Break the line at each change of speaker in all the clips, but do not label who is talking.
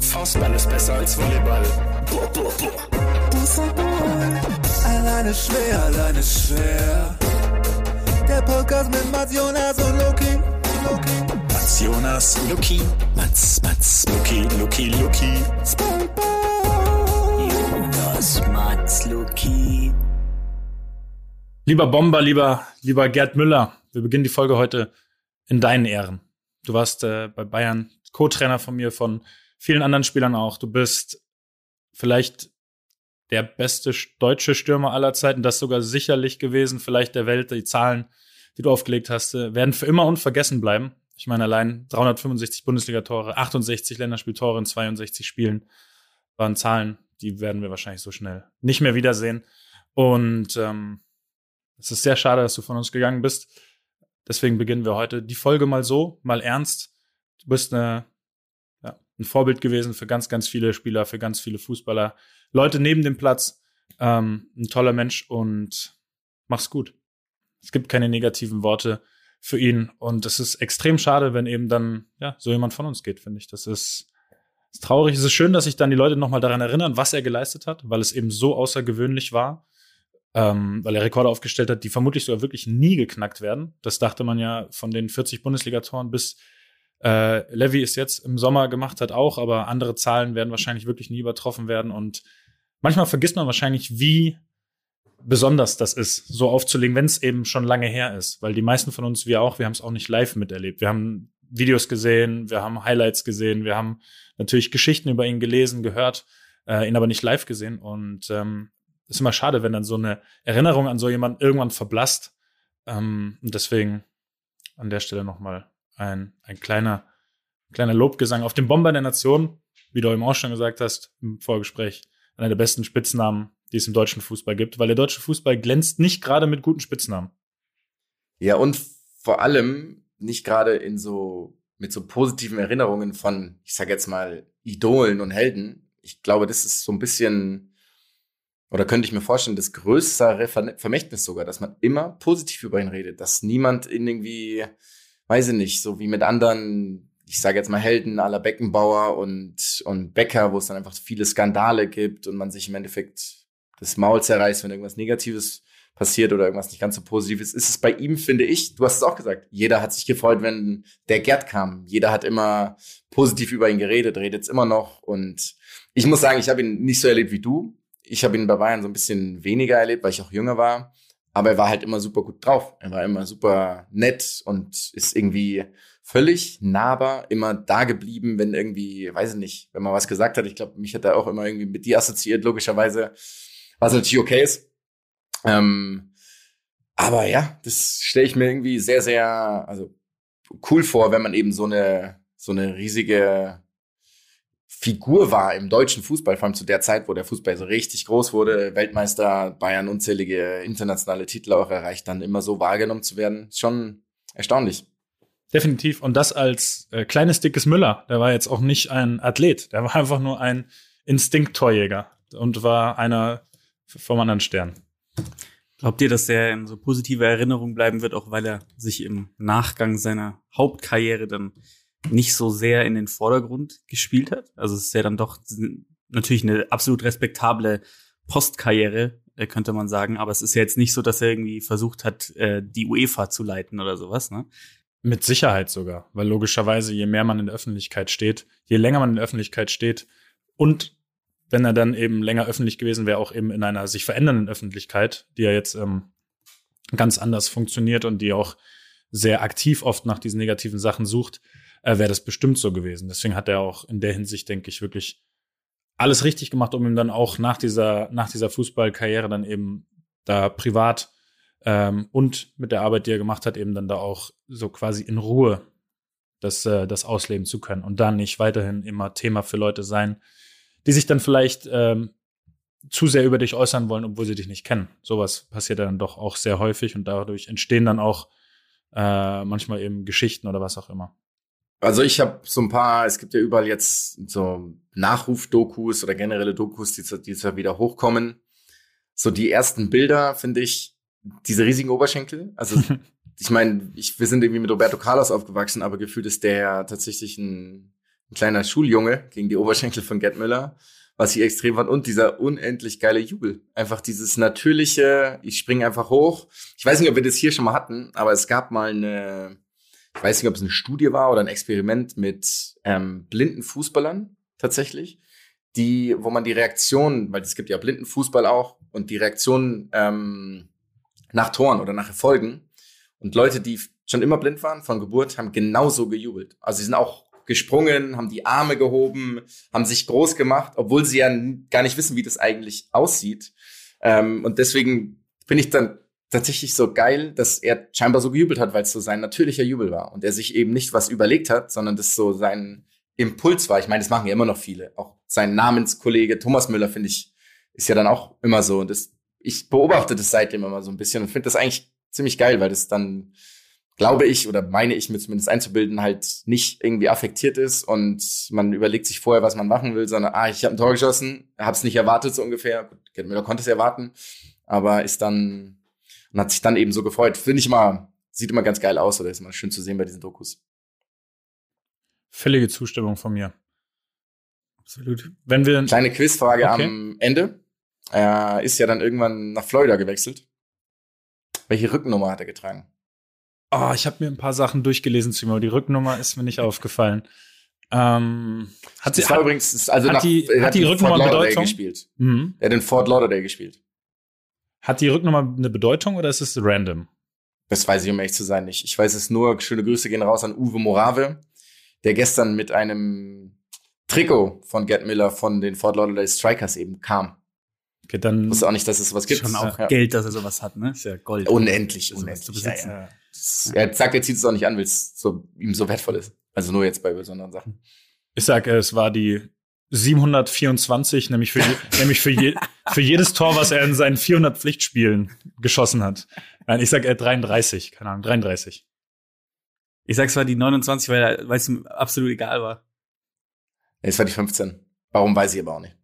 Faustball ist besser als Volleyball. Boah, boah, boah.
Alleine schwer, alleine schwer. Der Podcast mit Mats Jonas und Loki. Loki.
Mats Jonas, Luki. Mats, Mats, Luki, Luki, Luki.
Spikeball.
Jonas, Mats, Luki.
Lieber Bomber, lieber, lieber Gerd Müller, wir beginnen die Folge heute in deinen Ehren. Du warst äh, bei Bayern Co-Trainer von mir, von vielen anderen Spielern auch. Du bist vielleicht der beste deutsche Stürmer aller Zeiten, das sogar sicherlich gewesen, vielleicht der Welt. Die Zahlen, die du aufgelegt hast, äh, werden für immer unvergessen bleiben. Ich meine, allein 365 Bundesliga-Tore, 68 Länderspieltore in 62 Spielen waren Zahlen, die werden wir wahrscheinlich so schnell nicht mehr wiedersehen. Und ähm, es ist sehr schade, dass du von uns gegangen bist. Deswegen beginnen wir heute die Folge mal so, mal ernst. Du bist eine, ja, ein Vorbild gewesen für ganz, ganz viele Spieler, für ganz viele Fußballer. Leute neben dem Platz. Ähm, ein toller Mensch und mach's gut. Es gibt keine negativen Worte für ihn. Und es ist extrem schade, wenn eben dann ja, so jemand von uns geht, finde ich. Das ist, ist traurig. Es ist schön, dass sich dann die Leute nochmal daran erinnern, was er geleistet hat, weil es eben so außergewöhnlich war. Ähm, weil er Rekorde aufgestellt hat, die vermutlich sogar wirklich nie geknackt werden. Das dachte man ja von den 40 Bundesligatoren bis äh, Levy es jetzt im Sommer gemacht hat auch, aber andere Zahlen werden wahrscheinlich wirklich nie übertroffen werden. Und manchmal vergisst man wahrscheinlich, wie besonders das ist, so aufzulegen, wenn es eben schon lange her ist. Weil die meisten von uns, wir auch, wir haben es auch nicht live miterlebt. Wir haben Videos gesehen, wir haben Highlights gesehen, wir haben natürlich Geschichten über ihn gelesen, gehört, äh, ihn aber nicht live gesehen. Und ähm, ist immer schade, wenn dann so eine Erinnerung an so jemanden irgendwann verblasst. Ähm, und deswegen an der Stelle nochmal ein, ein kleiner, kleiner Lobgesang auf den Bomber der Nation, wie du eben auch schon gesagt hast im Vorgespräch, einer der besten Spitznamen, die es im deutschen Fußball gibt, weil der deutsche Fußball glänzt nicht gerade mit guten Spitznamen.
Ja, und vor allem nicht gerade in so, mit so positiven Erinnerungen von, ich sag jetzt mal, Idolen und Helden. Ich glaube, das ist so ein bisschen, oder könnte ich mir vorstellen, das größere Vermächtnis sogar, dass man immer positiv über ihn redet, dass niemand in irgendwie, weiß ich nicht, so wie mit anderen, ich sage jetzt mal Helden aller Beckenbauer und, und Becker, wo es dann einfach viele Skandale gibt und man sich im Endeffekt das Maul zerreißt, wenn irgendwas Negatives passiert oder irgendwas nicht ganz so Positives, ist es bei ihm, finde ich, du hast es auch gesagt, jeder hat sich gefreut, wenn der Gerd kam. Jeder hat immer positiv über ihn geredet, redet es immer noch. Und ich muss sagen, ich habe ihn nicht so erlebt wie du. Ich habe ihn bei Bayern so ein bisschen weniger erlebt, weil ich auch jünger war. Aber er war halt immer super gut drauf. Er war immer super nett und ist irgendwie völlig nahbar, immer da geblieben, wenn irgendwie, weiß ich nicht, wenn man was gesagt hat. Ich glaube, mich hat er auch immer irgendwie mit dir assoziiert, logischerweise was natürlich okay ist. Ähm, aber ja, das stelle ich mir irgendwie sehr, sehr also cool vor, wenn man eben so eine, so eine riesige Figur war im deutschen Fußball, vor allem zu der Zeit, wo der Fußball so richtig groß wurde, Weltmeister, Bayern unzählige internationale Titel auch erreicht, dann immer so wahrgenommen zu werden, schon erstaunlich.
Definitiv. Und das als äh, kleines, dickes Müller. Der war jetzt auch nicht ein Athlet. Der war einfach nur ein Instinkttorjäger und war einer vom anderen Stern.
Glaubt ihr, dass er in so positiver Erinnerung bleiben wird, auch weil er sich im Nachgang seiner Hauptkarriere dann nicht so sehr in den Vordergrund gespielt hat? Also es ist ja dann doch natürlich eine absolut respektable Postkarriere, äh, könnte man sagen, aber es ist ja jetzt nicht so, dass er irgendwie versucht hat, äh, die UEFA zu leiten oder sowas, ne?
Mit Sicherheit sogar, weil logischerweise, je mehr man in der Öffentlichkeit steht, je länger man in der Öffentlichkeit steht und wenn er dann eben länger öffentlich gewesen wäre, auch eben in einer sich verändernden Öffentlichkeit, die ja jetzt ähm, ganz anders funktioniert und die auch sehr aktiv oft nach diesen negativen Sachen sucht, äh, wäre das bestimmt so gewesen. Deswegen hat er auch in der Hinsicht, denke ich, wirklich alles richtig gemacht, um ihm dann auch nach dieser, nach dieser Fußballkarriere dann eben da privat ähm, und mit der Arbeit, die er gemacht hat, eben dann da auch so quasi in Ruhe das, äh, das ausleben zu können und dann nicht weiterhin immer Thema für Leute sein, die sich dann vielleicht ähm, zu sehr über dich äußern wollen, obwohl sie dich nicht kennen. Sowas passiert dann doch auch sehr häufig und dadurch entstehen dann auch äh, manchmal eben Geschichten oder was auch immer.
Also ich habe so ein paar, es gibt ja überall jetzt so Nachruf-Dokus oder generelle Dokus, die, die jetzt wieder hochkommen. So die ersten Bilder, finde ich, diese riesigen Oberschenkel. Also ich meine, ich, wir sind irgendwie mit Roberto Carlos aufgewachsen, aber gefühlt ist der tatsächlich ein ein kleiner Schuljunge gegen die Oberschenkel von Gerd Müller, was ich extrem fand. Und dieser unendlich geile Jubel. Einfach dieses natürliche, ich springe einfach hoch. Ich weiß nicht, ob wir das hier schon mal hatten, aber es gab mal eine, ich weiß nicht, ob es eine Studie war oder ein Experiment mit ähm, blinden Fußballern tatsächlich, die, wo man die Reaktion, weil es gibt ja blinden Fußball auch, und die Reaktion ähm, nach Toren oder nach Erfolgen. Und Leute, die schon immer blind waren von Geburt, haben genauso gejubelt. Also sie sind auch gesprungen, haben die Arme gehoben, haben sich groß gemacht, obwohl sie ja gar nicht wissen, wie das eigentlich aussieht. Ähm, und deswegen bin ich dann tatsächlich so geil, dass er scheinbar so gejubelt hat, weil es so sein natürlicher Jubel war und er sich eben nicht was überlegt hat, sondern das so sein Impuls war. Ich meine, das machen ja immer noch viele. Auch sein Namenskollege Thomas Müller, finde ich, ist ja dann auch immer so. Und das, ich beobachte das seitdem immer so ein bisschen und finde das eigentlich ziemlich geil, weil das dann, glaube ich, oder meine ich mir zumindest einzubilden, halt nicht irgendwie affektiert ist und man überlegt sich vorher, was man machen will, sondern, ah, ich habe ein Tor geschossen, habe es nicht erwartet so ungefähr. Gut, Müller konnte es erwarten, aber ist dann und hat sich dann eben so gefreut. Finde ich immer, sieht immer ganz geil aus oder ist immer schön zu sehen bei diesen Dokus.
Völlige Zustimmung von mir. Absolut. Wenn wir
kleine Quizfrage okay. am Ende. Er ist ja dann irgendwann nach Florida gewechselt. Welche Rückennummer hat er getragen?
Oh, ich habe mir ein paar Sachen durchgelesen zu ihm, aber die Rückennummer ist mir nicht aufgefallen. Ähm, hat
sie, das war hat, übrigens, also
hat
nach,
die, hat die Rücknummer Bedeutung?
gespielt. Mhm. Er hat in Fort Lauderdale gespielt.
Hat die Rücknummer eine Bedeutung oder ist es random?
Das weiß ich, um ehrlich zu sein, nicht. Ich weiß es nur, schöne Grüße gehen raus an Uwe Morave, der gestern mit einem Trikot von Gerd Miller von den Fort Lauderdale Strikers eben kam.
Okay, dann
ich wusste auch nicht, dass es sowas gibt.
Schon auch ja. Geld, dass er sowas hat, ne? Ist ja Gold.
Unendlich, unendlich. Ja, ja. Er sagt, er zieht es auch nicht an, weil es so, ihm so wertvoll ist. Also nur jetzt bei besonderen Sachen.
Ich sag, es war die 724, nämlich für, je, nämlich für, je, für jedes Tor, was er in seinen 400 Pflichtspielen geschossen hat. Nein, ich sag er 33, keine Ahnung, 33.
Ich sag, es war die 29, weil, weil es ihm absolut egal war.
Es war die 15. Warum weiß ich aber auch nicht.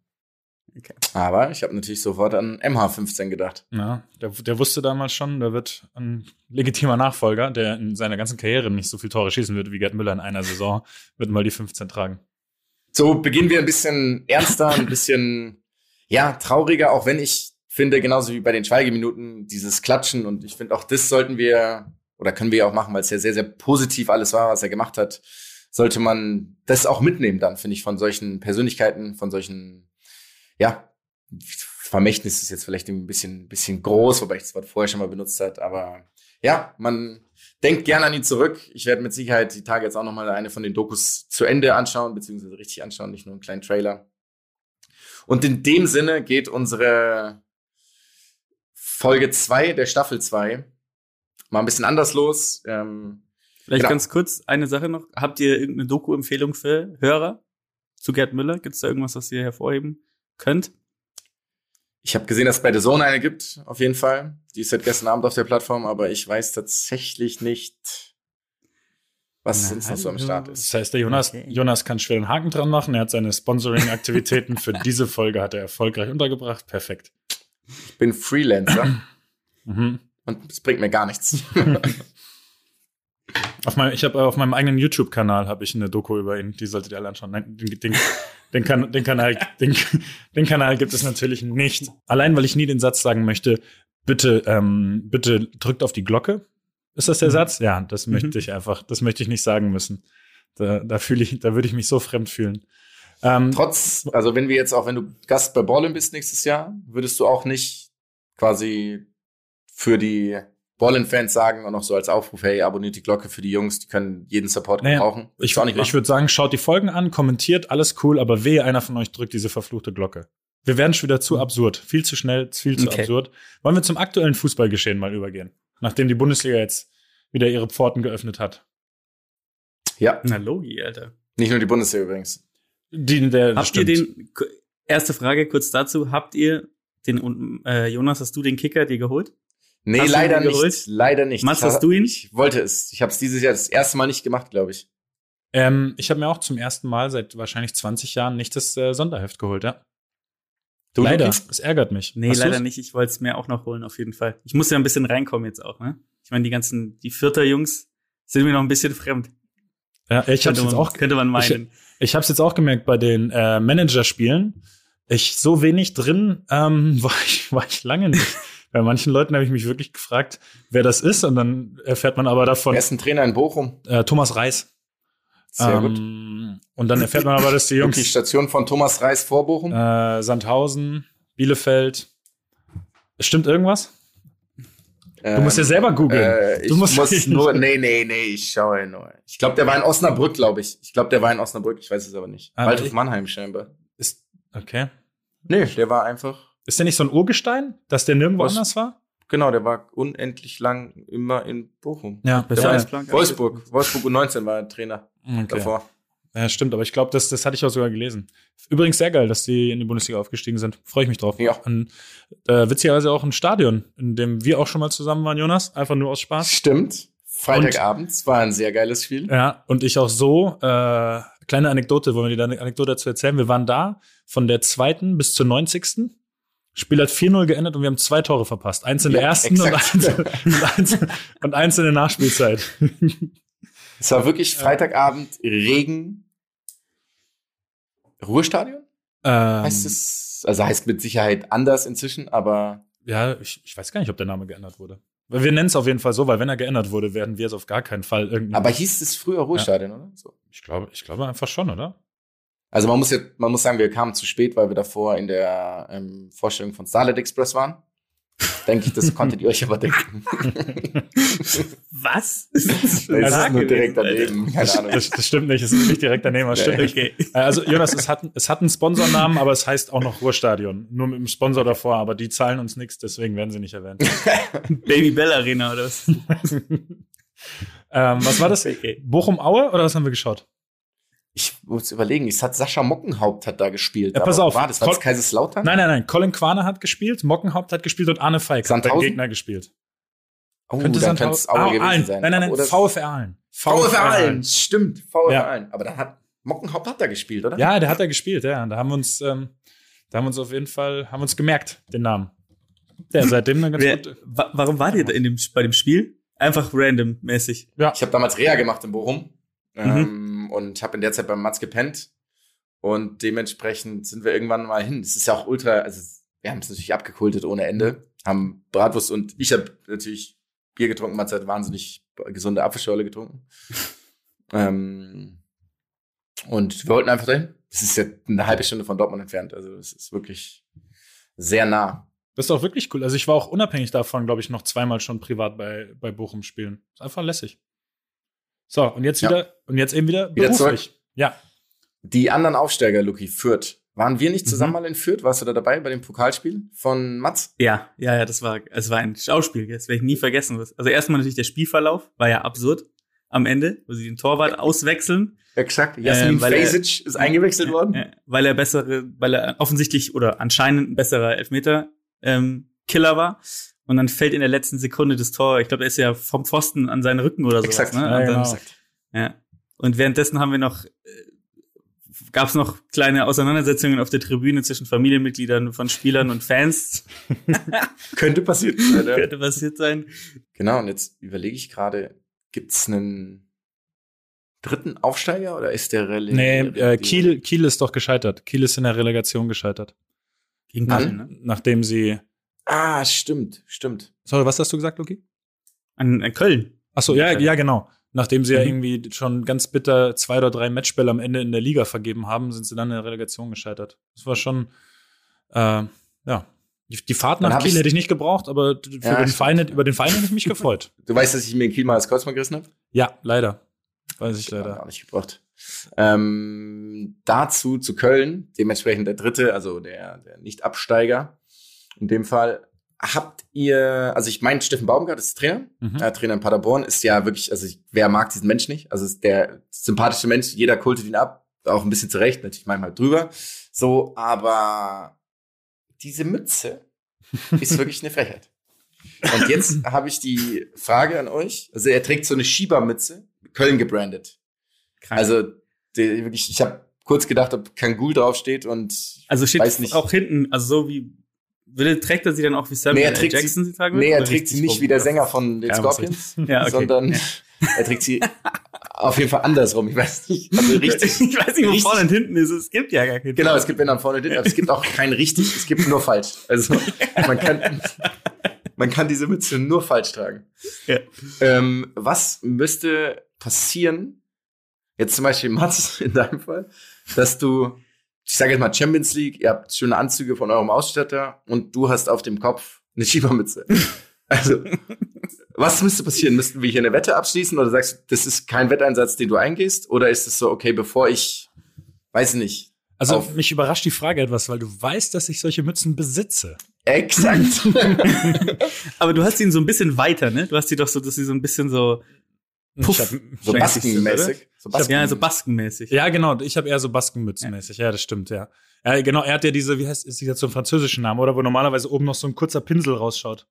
Okay. Aber ich habe natürlich sofort an MH15 gedacht.
Ja, der, der wusste damals schon, der wird ein legitimer Nachfolger, der in seiner ganzen Karriere nicht so viel Tore schießen wird wie Gerd Müller in einer Saison, wird mal die 15 tragen.
So beginnen wir ein bisschen ernster, ein bisschen, ja, trauriger, auch wenn ich finde, genauso wie bei den Schweigeminuten, dieses Klatschen und ich finde auch das sollten wir oder können wir auch machen, weil es ja sehr, sehr positiv alles war, was er gemacht hat, sollte man das auch mitnehmen dann, finde ich, von solchen Persönlichkeiten, von solchen, ja, Vermächtnis ist jetzt vielleicht ein bisschen, bisschen groß, wobei ich das Wort vorher schon mal benutzt hat, aber ja, man denkt gerne an ihn zurück. Ich werde mit Sicherheit die Tage jetzt auch noch mal eine von den Dokus zu Ende anschauen, beziehungsweise richtig anschauen, nicht nur einen kleinen Trailer. Und in dem Sinne geht unsere Folge zwei der Staffel zwei mal ein bisschen anders los. Ähm,
Vielleicht genau. ganz kurz eine Sache noch. Habt ihr irgendeine Doku-Empfehlung für Hörer zu Gerd Müller? Gibt es da irgendwas, was ihr hervorheben könnt?
Ich habe gesehen, dass es bei The Zone eine gibt, auf jeden Fall. Die ist seit gestern Abend auf der Plattform, aber ich weiß tatsächlich nicht, was sonst noch so am Start ist.
Das heißt, der Jonas, okay. Jonas kann schwer einen Haken dran machen. Er hat seine Sponsoring-Aktivitäten für diese Folge hat er erfolgreich untergebracht. Perfekt.
Ich bin Freelancer. mhm. Und es bringt mir gar nichts.
Auf meinem, ich habe auf meinem eigenen YouTube-Kanal habe ich eine Doku über ihn. Die solltet ihr alle anschauen. Nein, den, den, den, kan den, Kanal, den, den Kanal gibt es natürlich nicht. Allein, weil ich nie den Satz sagen möchte, bitte, ähm, bitte drückt auf die Glocke. Ist das der mhm. Satz? Ja, das mhm. möchte ich einfach, das möchte ich nicht sagen müssen. Da, da fühle ich, da würde ich mich so fremd fühlen.
Ähm, Trotz, also wenn wir jetzt auch, wenn du Gast bei Ballin bist nächstes Jahr, würdest du auch nicht quasi für die Ballin-Fans sagen und auch so als Aufruf, hey, abonniert die Glocke für die Jungs, die können jeden Support naja, gebrauchen.
Ich, ich würde sagen, schaut die Folgen an, kommentiert, alles cool, aber wehe, einer von euch drückt diese verfluchte Glocke. Wir werden schon wieder zu absurd. Viel zu schnell, viel zu okay. absurd. Wollen wir zum aktuellen Fußballgeschehen mal übergehen? Nachdem die Bundesliga jetzt wieder ihre Pforten geöffnet hat.
Ja.
Na, Logi, Alter.
Nicht nur die Bundesliga übrigens.
Die, der, habt stimmt. ihr den, erste Frage kurz dazu, habt ihr den, äh, Jonas, hast du den Kicker dir geholt?
Nee, hast leider nicht. Leider nicht.
Machst hast du ihn?
Ich wollte es. Ich habe es dieses Jahr das erste Mal nicht gemacht, glaube ich.
Ähm, ich habe mir auch zum ersten Mal seit wahrscheinlich 20 Jahren nicht das äh, Sonderheft geholt, ja. Du, leider. Es ärgert mich.
Nee, Hast leider du's? nicht. Ich wollte es mir auch noch holen, auf jeden Fall. Ich muss ja ein bisschen reinkommen jetzt auch, ne? Ich meine, die ganzen, die Vierter Jungs sind mir noch ein bisschen fremd.
Ja, ich habe
Könnte
jetzt
man,
auch
könnte man meinen.
Ich habe es jetzt auch gemerkt bei den äh, Managerspielen. Ich so wenig drin ähm, war, ich, war ich lange nicht. Bei manchen Leuten habe ich mich wirklich gefragt, wer das ist, und dann erfährt man aber davon
Er ist ein Trainer in Bochum.
äh, Thomas Reis.
Sehr gut.
Ähm, und dann erfährt man aber, dass die
Die
Jungs
Station von Thomas Reis vor Bochum.
äh, Sandhausen, Bielefeld. Stimmt irgendwas? Du musst ja selber googeln.
Äh, ich muss nur, nee, nee, nee, ich schaue nur. Ich glaube, der war in Osnabrück, glaube ich. Ich glaube, der war in Osnabrück, ich weiß es aber nicht.
Ah,
Waldhof Mannheim scheinbar.
Ist, okay.
Nee, der war einfach,
Ist der nicht so ein Urgestein, dass der nirgendwo
Was?
anders war?
genau, der war unendlich lang immer in Bochum.
Ja,
Besser
Der war. Wolfsburg. Wolfsburg U19 war er Trainer
Okay.
davor.
Ja, stimmt, aber ich glaube, das, das hatte ich auch sogar gelesen. Übrigens sehr geil, dass die in die Bundesliga aufgestiegen sind. Freue ich mich drauf.
Ja.
Und, äh, witzigerweise auch ein Stadion, in dem wir auch schon mal zusammen waren, Jonas. Einfach nur aus Spaß.
Stimmt. Freitagabends war ein sehr geiles Spiel.
Ja, und ich auch so, äh, kleine Anekdote, wollen wir dir eine Anekdote dazu erzählen? Wir waren da von der zweiten bis zur 90. Spiel hat 4-0 geendet und wir haben zwei Tore verpasst. Eins in der
Ja,
ersten und eins, und, eins, und eins in der Nachspielzeit.
Es war wirklich Freitagabend, Regen, Ruhestadion?
Ähm,
Heißt es, also heißt mit Sicherheit anders inzwischen, aber
Ja, ich, ich weiß gar nicht, ob der Name geändert wurde. Wir nennen es auf jeden Fall so, weil wenn er geändert wurde, werden wir es auf gar keinen Fall irgendwie.
Aber hieß es früher Ruhestadion, oder? So.
ich glaube, ich glaube einfach schon, oder?
Also man muss ja, man muss sagen, wir kamen zu spät, weil wir davor in der ähm, Vorstellung von Starlight Express waren. Denke ich, das konntet ihr euch aber denken.
Was?
Das ist nur direkt daneben. Keine
Das,
Ahnung.
das, das stimmt nicht, es ist nicht direkt daneben, es stimmt nicht.
Okay.
Äh, Also Jonas, es hat, es hat einen Sponsornamen, aber es heißt auch noch Ruhrstadion. Nur mit dem Sponsor davor, aber die zahlen uns nichts, deswegen werden sie nicht erwähnt.
Baby Bell Arena oder was?
ähm, was war das? Bochum-Aue oder was haben wir geschaut?
Ich muss überlegen, es hat Sascha Mockenhaupt hat da gespielt.
Ja, pass
Aber
auf.
War das, war das Kaiserslautern?
Nein, nein, nein. Colin Quane hat gespielt, Mockenhaupt hat gespielt und Arne Feig hat den
Sandhausen?
Gegner gespielt.
Oh,
Könnte
dann
Sandhausen-
könnte es Aue
Ah,
gewesen
Aalen.
sein.
Nein, nein, nein,
Oder
VfR Aalen.
VfR Aalen, stimmt, VfR
Ja.
Aalen. Aber dann hat Mockenhaupt hat da gespielt, oder?
Ja, der hat da gespielt, ja. Da haben wir uns, ähm, da haben wir uns auf jeden Fall, haben uns gemerkt, den Namen. Der seitdem dann ganz
Wer,
gut.
wa warum war ihr da in dem, bei dem Spiel? Einfach random mäßig.
Ja.
Ich habe damals Reha gemacht in Bochum ähm, und habe in der Zeit beim Matz gepennt. Und dementsprechend sind wir irgendwann mal hin. Es ist ja auch ultra, also wir haben es natürlich abgekultet ohne Ende, haben Bratwurst und ich habe natürlich Bier getrunken, Matz hat wahnsinnig gesunde Apfelschorle getrunken. ähm, und wir wollten einfach dahin. Es ist ja eine halbe Stunde von Dortmund entfernt, also es ist wirklich sehr nah.
Das ist auch wirklich cool. Also ich war auch unabhängig davon, glaube ich, noch zweimal schon privat bei, bei Bochum spielen. Ist einfach lässig. So, und jetzt
Ja.
wieder, und jetzt eben wieder,
Wieder
beruflich. Ja.
Die anderen Aufsteiger, Luki, Fürth. Waren wir nicht zusammen
Mhm.
mal in Fürth? Warst du da dabei bei dem Pokalspiel von Matz?
Ja, ja, ja, das war, es war ein Schauspiel, das werde ich nie vergessen. Also erstmal natürlich der Spielverlauf, war ja absurd am Ende, wo sie den Torwart auswechseln,
Exakt. Jasmin
Ähm, weil er-
Fesic ist eingewechselt worden.
äh, weil er bessere, weil er offensichtlich oder anscheinend ein besserer Elfmeter ähm, Killer war. Und dann fällt in der letzten Sekunde das Tor, ich glaube, er ist ja vom Pfosten an seinen Rücken oder so.
Exakt.
Ne?
Ja,
Und, dann,
genau.
ja. und währenddessen haben wir noch, äh, gab es noch kleine Auseinandersetzungen auf der Tribüne zwischen Familienmitgliedern von Spielern und Fans.
Könnte passiert sein. ja.
Könnte passiert sein.
Genau, und jetzt überlege ich gerade, gibt's einen dritten Aufsteiger oder ist der Rele
Nee, äh, Kiel, Kiel ist doch gescheitert. Kiel ist in der Relegation gescheitert.
Gegen. Köln, ne?
Nachdem sie.
Ah, stimmt, stimmt.
Sorry, was hast du gesagt, Luki?
An, an Köln.
Achso, ja, ja, genau. Nachdem sie ja
Mhm.
irgendwie schon ganz bitter zwei oder drei Matchbälle am Ende in der Liga vergeben haben, sind sie dann in der Relegation gescheitert. Das war schon, äh, ja. Die, die Fahrt nach Kiel hätte ich nicht gebraucht, aber für
Ja,
den. Verein, über den Verein hätte ich mich gefreut.
Du weißt, dass ich mir in Kiel mal das Kreuzband gerissen habe?
Ja, leider. Weiß ich leider.
auch nicht gebracht. Ähm, dazu zu Köln, dementsprechend der dritte, also der, der Nicht-Absteiger. In dem Fall habt ihr, also ich meine, Steffen Baumgart ist Trainer,
Mhm.
äh, Trainer in Paderborn, ist ja wirklich, also ich, wer mag diesen Mensch nicht? Also ist der sympathische Mensch, jeder kultet ihn ab, auch ein bisschen zurecht, natürlich manchmal drüber. So, aber diese Mütze ist wirklich eine Frechheit. Und jetzt habe ich die Frage an euch. Also er trägt so eine Schiebermütze, Köln gebrandet.
Krank.
Also der, wirklich, ich habe kurz gedacht, ob Kangul draufsteht und
Also steht
weiß nicht.
auch hinten, also so wie, will, trägt er sie dann auch wie Samuel
Nee, er trägt
Jackson sie tragen
nee, er trägt sie nicht
rum?
wie der Sänger von den
Ja,
Scorpions,
Ja, okay.
sondern
Ja.
er trägt sie Auf jeden Fall andersrum. Ich weiß nicht. Also richtig.
ich weiß nicht, wo
richtig-
vorne und hinten ist. Es gibt ja gar keinen.
Genau, es gibt wenn dann vorne und hinten, aber es gibt auch kein richtig, es gibt nur falsch. Also man kann, man kann diese Mütze nur falsch tragen.
Ja.
Ähm, was müsste passieren, jetzt zum Beispiel Mats in deinem Fall, dass du, ich sage jetzt mal Champions League, ihr habt schöne Anzüge von eurem Ausstatter und du hast auf dem Kopf eine Schiebermütze. Also, was müsste passieren? Müssten wir hier eine Wette abschließen oder sagst du, das ist kein Wetteinsatz, den du eingehst? Oder ist es so, okay, bevor ich, weiß nicht,
Also
Auf-
mich überrascht die Frage etwas, weil du weißt, dass ich solche Mützen besitze.
Exakt.
Aber du hast ihn so ein bisschen weiter, ne? Du hast die doch so, dass sie so ein bisschen so, Puff.
Hab,
so baskenmäßig. So Basken.
ja, so baskenmäßig.
ja, genau. Ich habe eher so Baskenmützenmäßig. Ja. das stimmt, ja. Ja, genau. Er hat ja diese, wie heißt, ist jetzt so ein französischen Namen, oder? Wo normalerweise oben noch so ein kurzer Pinsel rausschaut.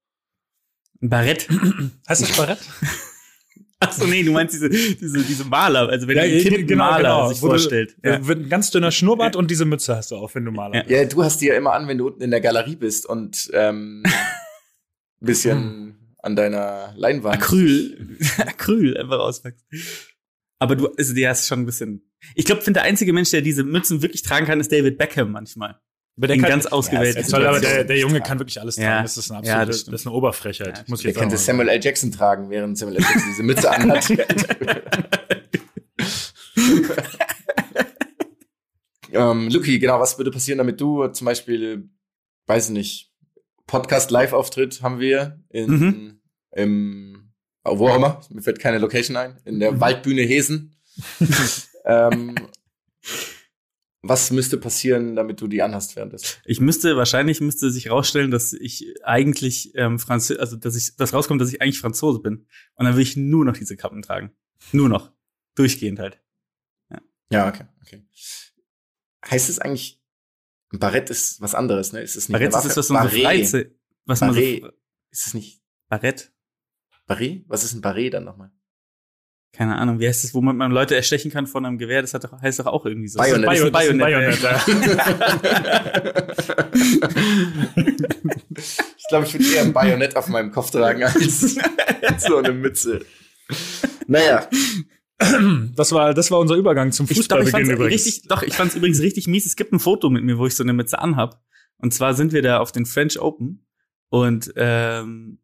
Ein Barett.
Heißt das Barett?
Achso, nee, du meinst diese, diese, diese Maler, also wenn
Ja,
ein Kind
genau,
Maler
genau.
sich
Wo du-
vorstellt.
Ja.
Ja.
Wird ein ganz dünner Schnurrbart und diese Mütze hast du auf, wenn du Maler
Ja.
bist.
Ja, du hast die ja immer an, wenn du unten in der Galerie bist und ähm, ein bisschen an deiner Leinwand.
Acryl. Acryl einfach auswächst. Aber du, also der ist schon ein bisschen. Ich glaube, finde der einzige Mensch, der diese Mützen wirklich tragen kann, ist David Beckham manchmal.
Aber der
In
kann,
ganz ausgewählten
Ja,
soll aber der, der Junge kann wirklich alles
Ja.
tragen. Das ist eine
Ja,
absolute,
das
das,
stimmt.
ist eine Oberfrechheit.
Ja,
muss ich
Der
jetzt
könnte
sagen.
Samuel L. Jackson tragen, während Samuel L. Jackson diese Mütze anhat. ähm, Luki, genau, was würde passieren, damit du zum Beispiel, weiß ich nicht, Podcast-Live-Auftritt haben wir in,
Mhm.
im, oh, wo auch immer, mir fällt keine Location ein, in der Waldbühne Hesen. ähm, was müsste passieren, damit du die anhast währenddessen?
Ich müsste, wahrscheinlich müsste sich rausstellen, dass ich eigentlich ähm, Französ, also dass ich, das rauskommt, dass ich eigentlich Franzose bin. Und dann will ich nur noch diese Kappen tragen. Nur noch. Durchgehend halt.
Ja, okay, okay. Heißt es eigentlich, ein Barett ist was anderes, ne? Ist es nicht
Barett ist das, was man so. Freizeit, was man so,
Ist es nicht
Barett?
Barret? Was ist ein Barret dann nochmal?
Keine Ahnung, wie heißt das, wo man, Leute erstechen kann von einem Gewehr? Das hat doch, heißt doch auch irgendwie so.
Bayonet.
Das ist ein
Das ist ein
Bayonet.
Bayonet,
ich glaube, ich würde eher ein Bajonett auf meinem Kopf tragen als so eine Mütze. Naja,
Das war, das war unser Übergang zum
Ich, doch, ich
Fußballbeginn übrigens.
richtig, doch, ich fand's übrigens richtig mies. Es gibt ein Foto mit mir, wo ich so eine Mütze anhab. Und zwar sind wir da auf den French Open und ähm,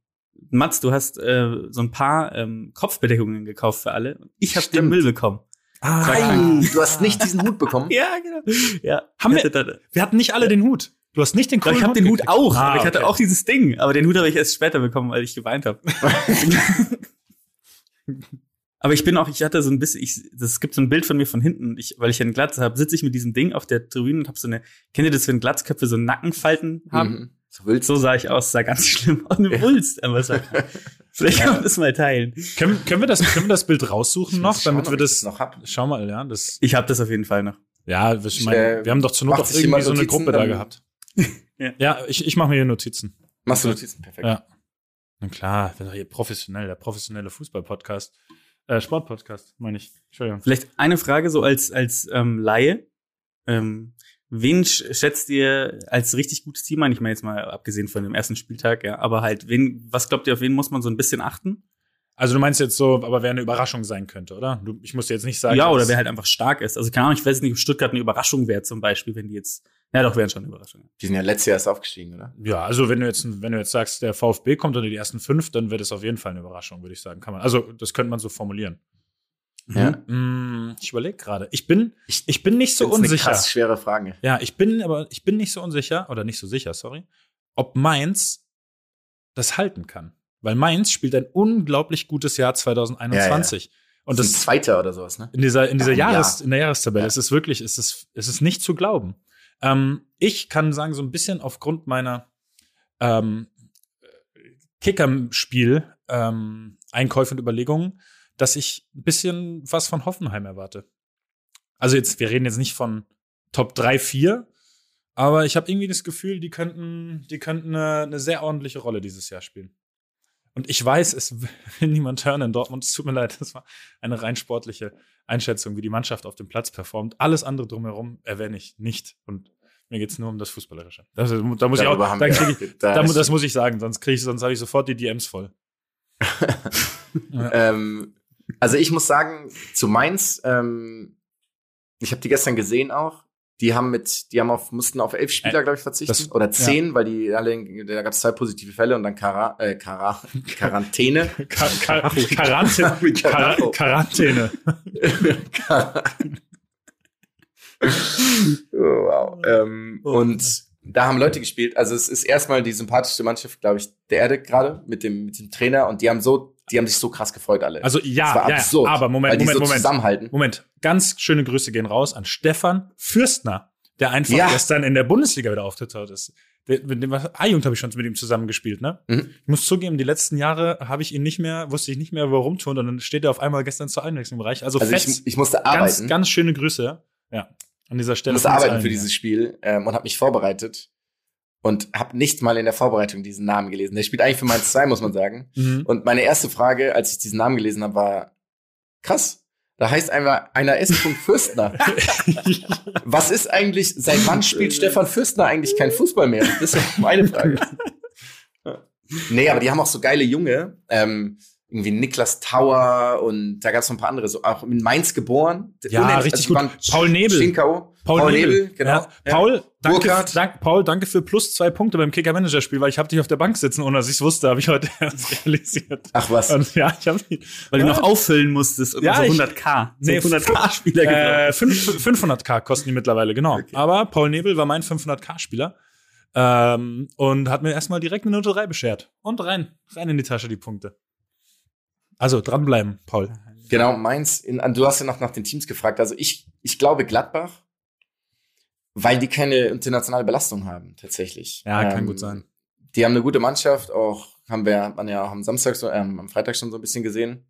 Mats, du hast äh, so ein paar ähm, Kopfbedeckungen gekauft für alle. Ich habe den. Müll bekommen.
Ah,
Ei, du hast nicht diesen Hut bekommen.
Ja, genau. Ja,
Haben wir-
hatte
wir hatten nicht alle den Hut. Du hast nicht den coolen
ich habe den Hut
gekriegt.
auch,
Ah,
aber ich hatte
okay.
auch dieses Ding. Aber den Hut habe ich erst später bekommen, weil ich geweint habe. Aber ich bin auch, ich hatte so ein bisschen, ich, es gibt so ein Bild von mir von hinten, ich, weil ich ja eine Glatze habe, sitze ich mit diesem Ding auf der Tribüne und habe so eine, kennt ihr das, wenn Glatzköpfe so Nackenfalten haben?
Mhm. So willst
So sah ich aus, sah ganz schlimm aus. Eine
Ja.
Wulst, aber sag, vielleicht kann man das mal teilen.
Können, können, wir das, können wir das Bild raussuchen noch,
Schauen,
damit wir
ich
das,
das noch hab.
Schau mal, ja, das.
Ich habe das auf jeden Fall noch.
Ja, ich meine,
äh,
wir haben doch zur Not
sich
irgendwie so eine Gruppe da gehabt.
Ja.
ja, ich, ich mache mir hier Notizen.
Machst du Notizen? Perfekt.
Ja. Na klar, wir sind doch hier professionell, der professionelle Fußball-Podcast. Äh, Sport-Podcast, meine ich. Entschuldigung.
Vielleicht eine Frage so als, als ähm, Laie. Ähm, wen sch- schätzt ihr als richtig gutes Team ein? Ich meine jetzt mal abgesehen von dem ersten Spieltag, ja, aber halt, wen, was glaubt ihr, auf wen muss man so ein bisschen achten?
Also du meinst jetzt so, aber wer eine Überraschung sein könnte, oder? Du, ich muss dir jetzt nicht sagen.
ja, oder wer halt einfach stark ist. Also keine Ahnung, ich weiß nicht, ob Stuttgart eine Überraschung wäre zum Beispiel, wenn die jetzt, ja doch, wären schon eine Überraschung.
Die sind ja letztes Jahr erst aufgestiegen, oder?
Ja, also wenn du jetzt, wenn du jetzt sagst, der VfB kommt unter die ersten fünf, dann wird es auf jeden Fall eine Überraschung, würde ich sagen. Kann man. Also das könnte man so formulieren.
Ja.
Mm, ich überlege gerade. Ich bin, ich bin nicht so
Das ist eine
unsicher.
krass schwere Frage.
Ja, ich bin, aber ich bin nicht so unsicher, oder nicht so sicher, sorry, ob Mainz das halten kann. Weil Mainz spielt ein unglaublich gutes Jahr 2021. Und
Und das ist
das
Zweiter oder sowas, ne?
in dieser, in dieser
Ja,
Jahres,
ja.
in der Jahrestabelle.
Ja.
Es ist wirklich, es ist, es ist nicht zu glauben. Ähm, ich kann sagen, so ein bisschen aufgrund meiner ähm, Kickerspiel ähm, Einkäufe und Überlegungen, dass ich ein bisschen was von Hoffenheim erwarte. Also jetzt, wir reden jetzt nicht von Top 3, 4, aber ich habe irgendwie das Gefühl, die könnten, die könnten eine, eine sehr ordentliche Rolle dieses Jahr spielen. Und ich weiß, es will niemand hören in Dortmund. Es tut mir leid, das war eine rein sportliche Einschätzung, wie die Mannschaft auf dem Platz performt. Alles andere drumherum erwähne ich nicht. Und mir geht's nur um das Fußballerische. Das, da muss ich auch, krieg ich,
da
da, das muss ich sagen, sonst kriege ich, sonst habe ich sofort die DMs voll.
Ähm, Also ich muss sagen, zu Mainz, ähm, ich habe die gestern gesehen auch. Die haben mit, die haben auf, mussten auf elf Spieler,
Äh,
glaube ich, verzichten.
das-
Oder zehn, weil die alle, da gab es zwei positive Fälle und dann Kara, äh, Kara, Quarantäne.
Ka Ka Quarantäne.
Wie
Quar
Karacho.
Quarantäne.
oh, wow. Ähm,
Oh.
und da haben Leute gespielt. Also es ist erstmal die sympathischste Mannschaft, glaube ich, der Erde gerade mit dem, mit dem Trainer und die haben so, die haben sich so krass gefreut alle.
Also ja, ja,
absurd,
aber Moment, Moment,
so
Moment.
zusammenhalten.
Moment, ganz schöne Grüße gehen raus an Stefan Fürstner, der einfach
Ja.
gestern in der Bundesliga wieder aufgetaucht ist. Der, mit dem A-Jugend habe ich schon mit ihm zusammengespielt, ne?
Mhm.
Ich muss zugeben, die letzten Jahre habe ich ihn nicht mehr, wusste ich nicht mehr, wo er rumturnt und dann steht er auf einmal gestern zur Einwechslung im Bereich. Also,
Also
fett,
ich, ich musste
ganz,
arbeiten.
ganz schöne Grüße. Ja, an dieser
Ich
Stelle.
musste
von uns
arbeiten
allen
für dieses Spiel ähm, und habe mich vorbereitet und habe nicht mal in der Vorbereitung diesen Namen gelesen. Der spielt eigentlich für Mainz 2, muss man sagen.
Mhm.
Und meine erste Frage, als ich diesen Namen gelesen habe, war krass. Da heißt einfach einer S. Fürstner. Was ist eigentlich, seit wann spielt Stefan Fürstner eigentlich kein Fußball mehr? Das ist meine Frage. nee, aber die haben auch so geile Junge. Ähm, irgendwie Niklas Tauer und da gab es noch ein paar andere, so auch in Mainz geboren.
Ja,
Unendlich-
richtig
die
gut. Paul Nebel.
Stinkau.
Paul, Nebel,
genau.
Ja. Paul, danke, dank, Paul, danke für plus zwei Punkte beim Kicker-Manager-Spiel, weil ich habe dich auf der Bank sitzen, ohne dass ich es wusste, habe ich heute erst realisiert.
Ach was.
Und ja, ich habe
Weil
ja,
du noch auffüllen musstest und
Ja,
so
ich-
100k.
Nee,
so 100k-Spieler
äh, fünf- 500k kosten die mittlerweile, genau. Aber Paul Nebel war mein 500k-Spieler ähm, und hat mir erstmal direkt eine Note 3 beschert. Und rein, rein in die Tasche die Punkte. Also dranbleiben, Paul.
Genau, Mainz, in, du hast ja noch nach den Teams gefragt. Also ich, ich glaube Gladbach, weil die keine internationale Belastung haben, tatsächlich.
Ja, kann
Ähm,
gut sein.
Die haben eine gute Mannschaft, auch haben wir haben ja auch am Samstag, so, ähm, am Freitag schon so ein bisschen gesehen.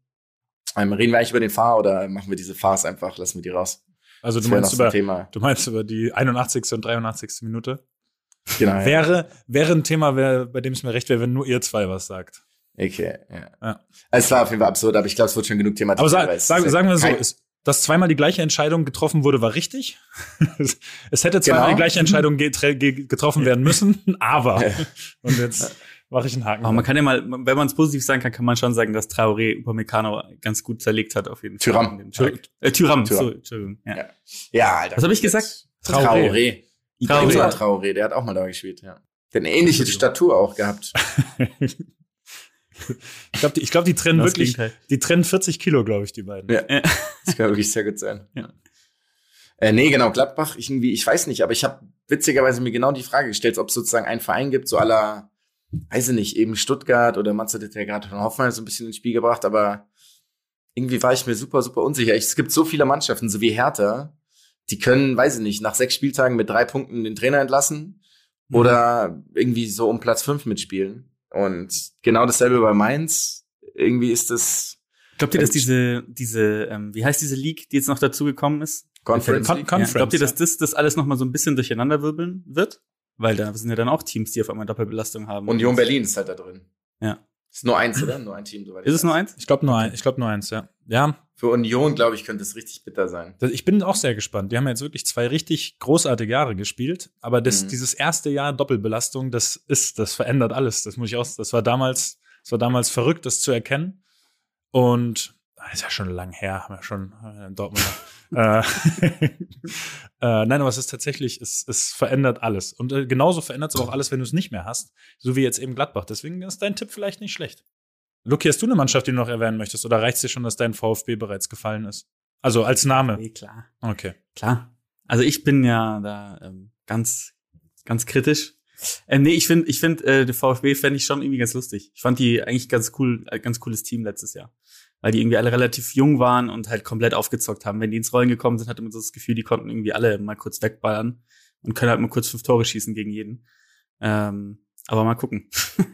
Ähm, reden wir eigentlich über den Fahr oder machen wir diese Fahrs einfach, lassen wir die raus?
Also du meinst über,
Thema.
du meinst über die 81. und 83. Minute?
Genau.
Wäre, wäre ein Thema, wär, bei dem es mir recht wäre, wenn nur ihr zwei was sagt.
Okay, ja.
Ja.
Es war auf jeden Fall absurd, aber ich glaube, es wird schon genug thematisiert.
Aber sag,
weil es
sag,
ist ja
sagen wir so, ist, dass zweimal die gleiche Entscheidung getroffen wurde, war richtig. es, hätte zweimal
Genau.
die gleiche Entscheidung getroffen werden müssen, aber. Und jetzt mache ich einen Haken.
Aber man kann ja mal, wenn man es positiv sagen kann, kann man schon sagen, dass Traoré Upamecano ganz gut zerlegt hat auf jeden Fall. Dem Tag. Äh, Thuram,
Thuram.
so, Entschuldigung. Ja.
Ja. Ja, Alter.
Was hab ich gesagt?
Traoré.
Traoré.
Traoré.
Der hat auch mal da gespielt, ja. Der hat eine ähnliche Statur auch gehabt.
ich glaube, die, ich glaub, die trennen
Das
wirklich,
Gegenteil.
die trennen 40 Kilo, glaube ich, die beiden.
Ja. Das kann wirklich sehr gut sein.
Ja.
Äh, nee, genau, Gladbach, ich irgendwie, ich weiß nicht, aber ich habe witzigerweise mir genau die Frage gestellt, ob es sozusagen einen Verein gibt, so aller, weiß ich nicht, eben Stuttgart oder Matze hat ja gerade von Hoffmann so ein bisschen ins Spiel gebracht, aber irgendwie war ich mir super, super unsicher. Ich, es gibt so viele Mannschaften, so wie Hertha, die können, weiß ich nicht, nach sechs Spieltagen mit drei Punkten den Trainer entlassen
Mhm.
oder irgendwie so um Platz fünf mitspielen. Und genau dasselbe bei Mainz. Irgendwie ist das
Glaubt ihr, dass diese, diese, ähm, wie heißt diese League, die jetzt noch dazu gekommen ist?
Conference
Con-
League.
Con-
Ja.
Conference,
Glaubt ihr, dass das, das alles noch mal so ein bisschen durcheinanderwirbeln wird? Weil da sind ja dann auch Teams, die auf einmal Doppelbelastung haben.
Union Berlin ist halt da drin.
Ja.
Ist nur eins, oder? Nur ein Team, soweit ich
Ist es nur eins?
Ich glaube nur, ein, ich glaub nur eins, ja. Ja,
Für Union, glaube ich, könnte es richtig bitter sein.
Ich bin auch sehr gespannt. Die haben jetzt wirklich zwei richtig großartige Jahre gespielt, aber das,
Mhm.
dieses erste Jahr Doppelbelastung, das ist, das verändert alles. Das muss ich auch, das war damals, das war damals verrückt, das zu erkennen. Und ah, ist ja schon lang her, haben wir schon äh, in Dortmund. äh, äh, nein, aber es ist tatsächlich, es, es verändert alles. Und äh, genauso verändert es aber auch alles, wenn du es nicht mehr hast. So wie jetzt eben Gladbach. Deswegen ist dein Tipp vielleicht nicht schlecht. Luki, hast du eine Mannschaft, die du noch erwähnen möchtest? Oder reicht es dir schon, dass dein VfB bereits gefallen ist? Also als Name.
Nee, klar.
Okay.
Klar. Also ich bin ja da ähm, ganz, ganz kritisch. Ähm, nee, ich finde, ich finde, äh, der VfB fände ich schon irgendwie ganz lustig. Ich fand die eigentlich ganz cool, äh, ganz cooles Team letztes Jahr. Weil die irgendwie alle relativ jung waren und halt komplett aufgezockt haben. Wenn die ins Rollen gekommen sind, hatte man so das Gefühl, die konnten irgendwie alle mal kurz wegballern und können halt mal kurz fünf Tore schießen gegen jeden. Ähm, aber mal gucken.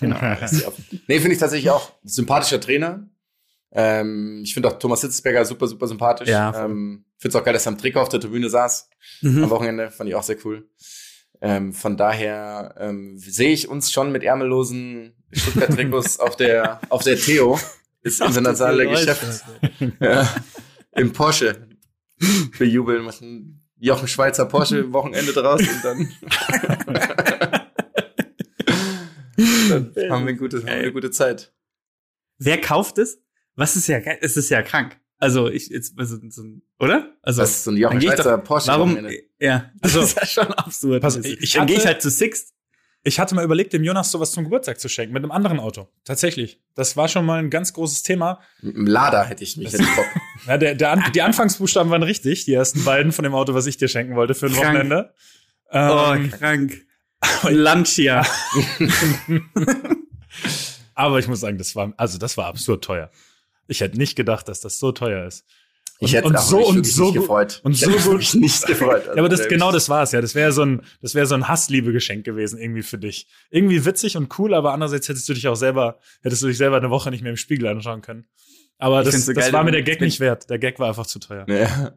Genau. nee, finde ich tatsächlich auch sympathischer Trainer. Ähm, ich finde auch Thomas Hitzberger super, super sympathisch.
Ja,
ähm, finde es auch geil, dass er am Trikot auf der Tribüne saß am Wochenende. Fand ich auch sehr cool. Ähm, von daher ähm, sehe ich uns schon mit ärmellosen Stuttgart-Trikots auf der auf der Theo. Das internationale Geschäft. Ja, Im Porsche bejubeln. Machen Jochen Schweizer Porsche Wochenende draus und dann, dann haben wir, ein gutes, haben wir eine gute Zeit.
Wer kauft es? Was ist ja? Es ist ja krank. Also ich jetzt also, so, oder? Also
Das ist so ein Jochen
ich
Schweizer
doch-
Porsche.
warum?
Wochenende.
Ja, das
Also,
ist ja schon absurd.
pass,
Das ist-
ich
dann gehe ich halt zu Sixt.
Ich hatte mal überlegt, dem Jonas sowas zum Geburtstag zu schenken, mit einem anderen Auto. Tatsächlich. Das war schon mal ein ganz großes Thema.
Mit dem Lader hätte ich mich hätte ich Bock.
Ja, der, der, die Anfangsbuchstaben waren richtig, die ersten beiden von dem Auto, was ich dir schenken wollte für ein
Krank.
Wochenende.
Oh,
Ähm,
krank. Lancia.
aber ich muss sagen, das war, also das war absurd teuer. Ich hätte nicht gedacht, dass das so teuer ist.
Ich
Und-
hätte
und
auch
so-
mich
und so
nicht gefreut.
und
ich
so
hätte mich
gut-
nicht gefreut.
Ja, aber das,
Also,
genau das war's ja. Das wäre so ein, das wäre so ein Hassliebe-Geschenk gewesen irgendwie für dich. Irgendwie witzig und cool, aber andererseits hättest du dich auch selber, hättest du dich selber eine Woche nicht mehr im Spiegel anschauen können. Aber
Ich
das,
so
das
geil,
war mir der Gag nicht wert. Der Gag war einfach zu teuer.
Ja.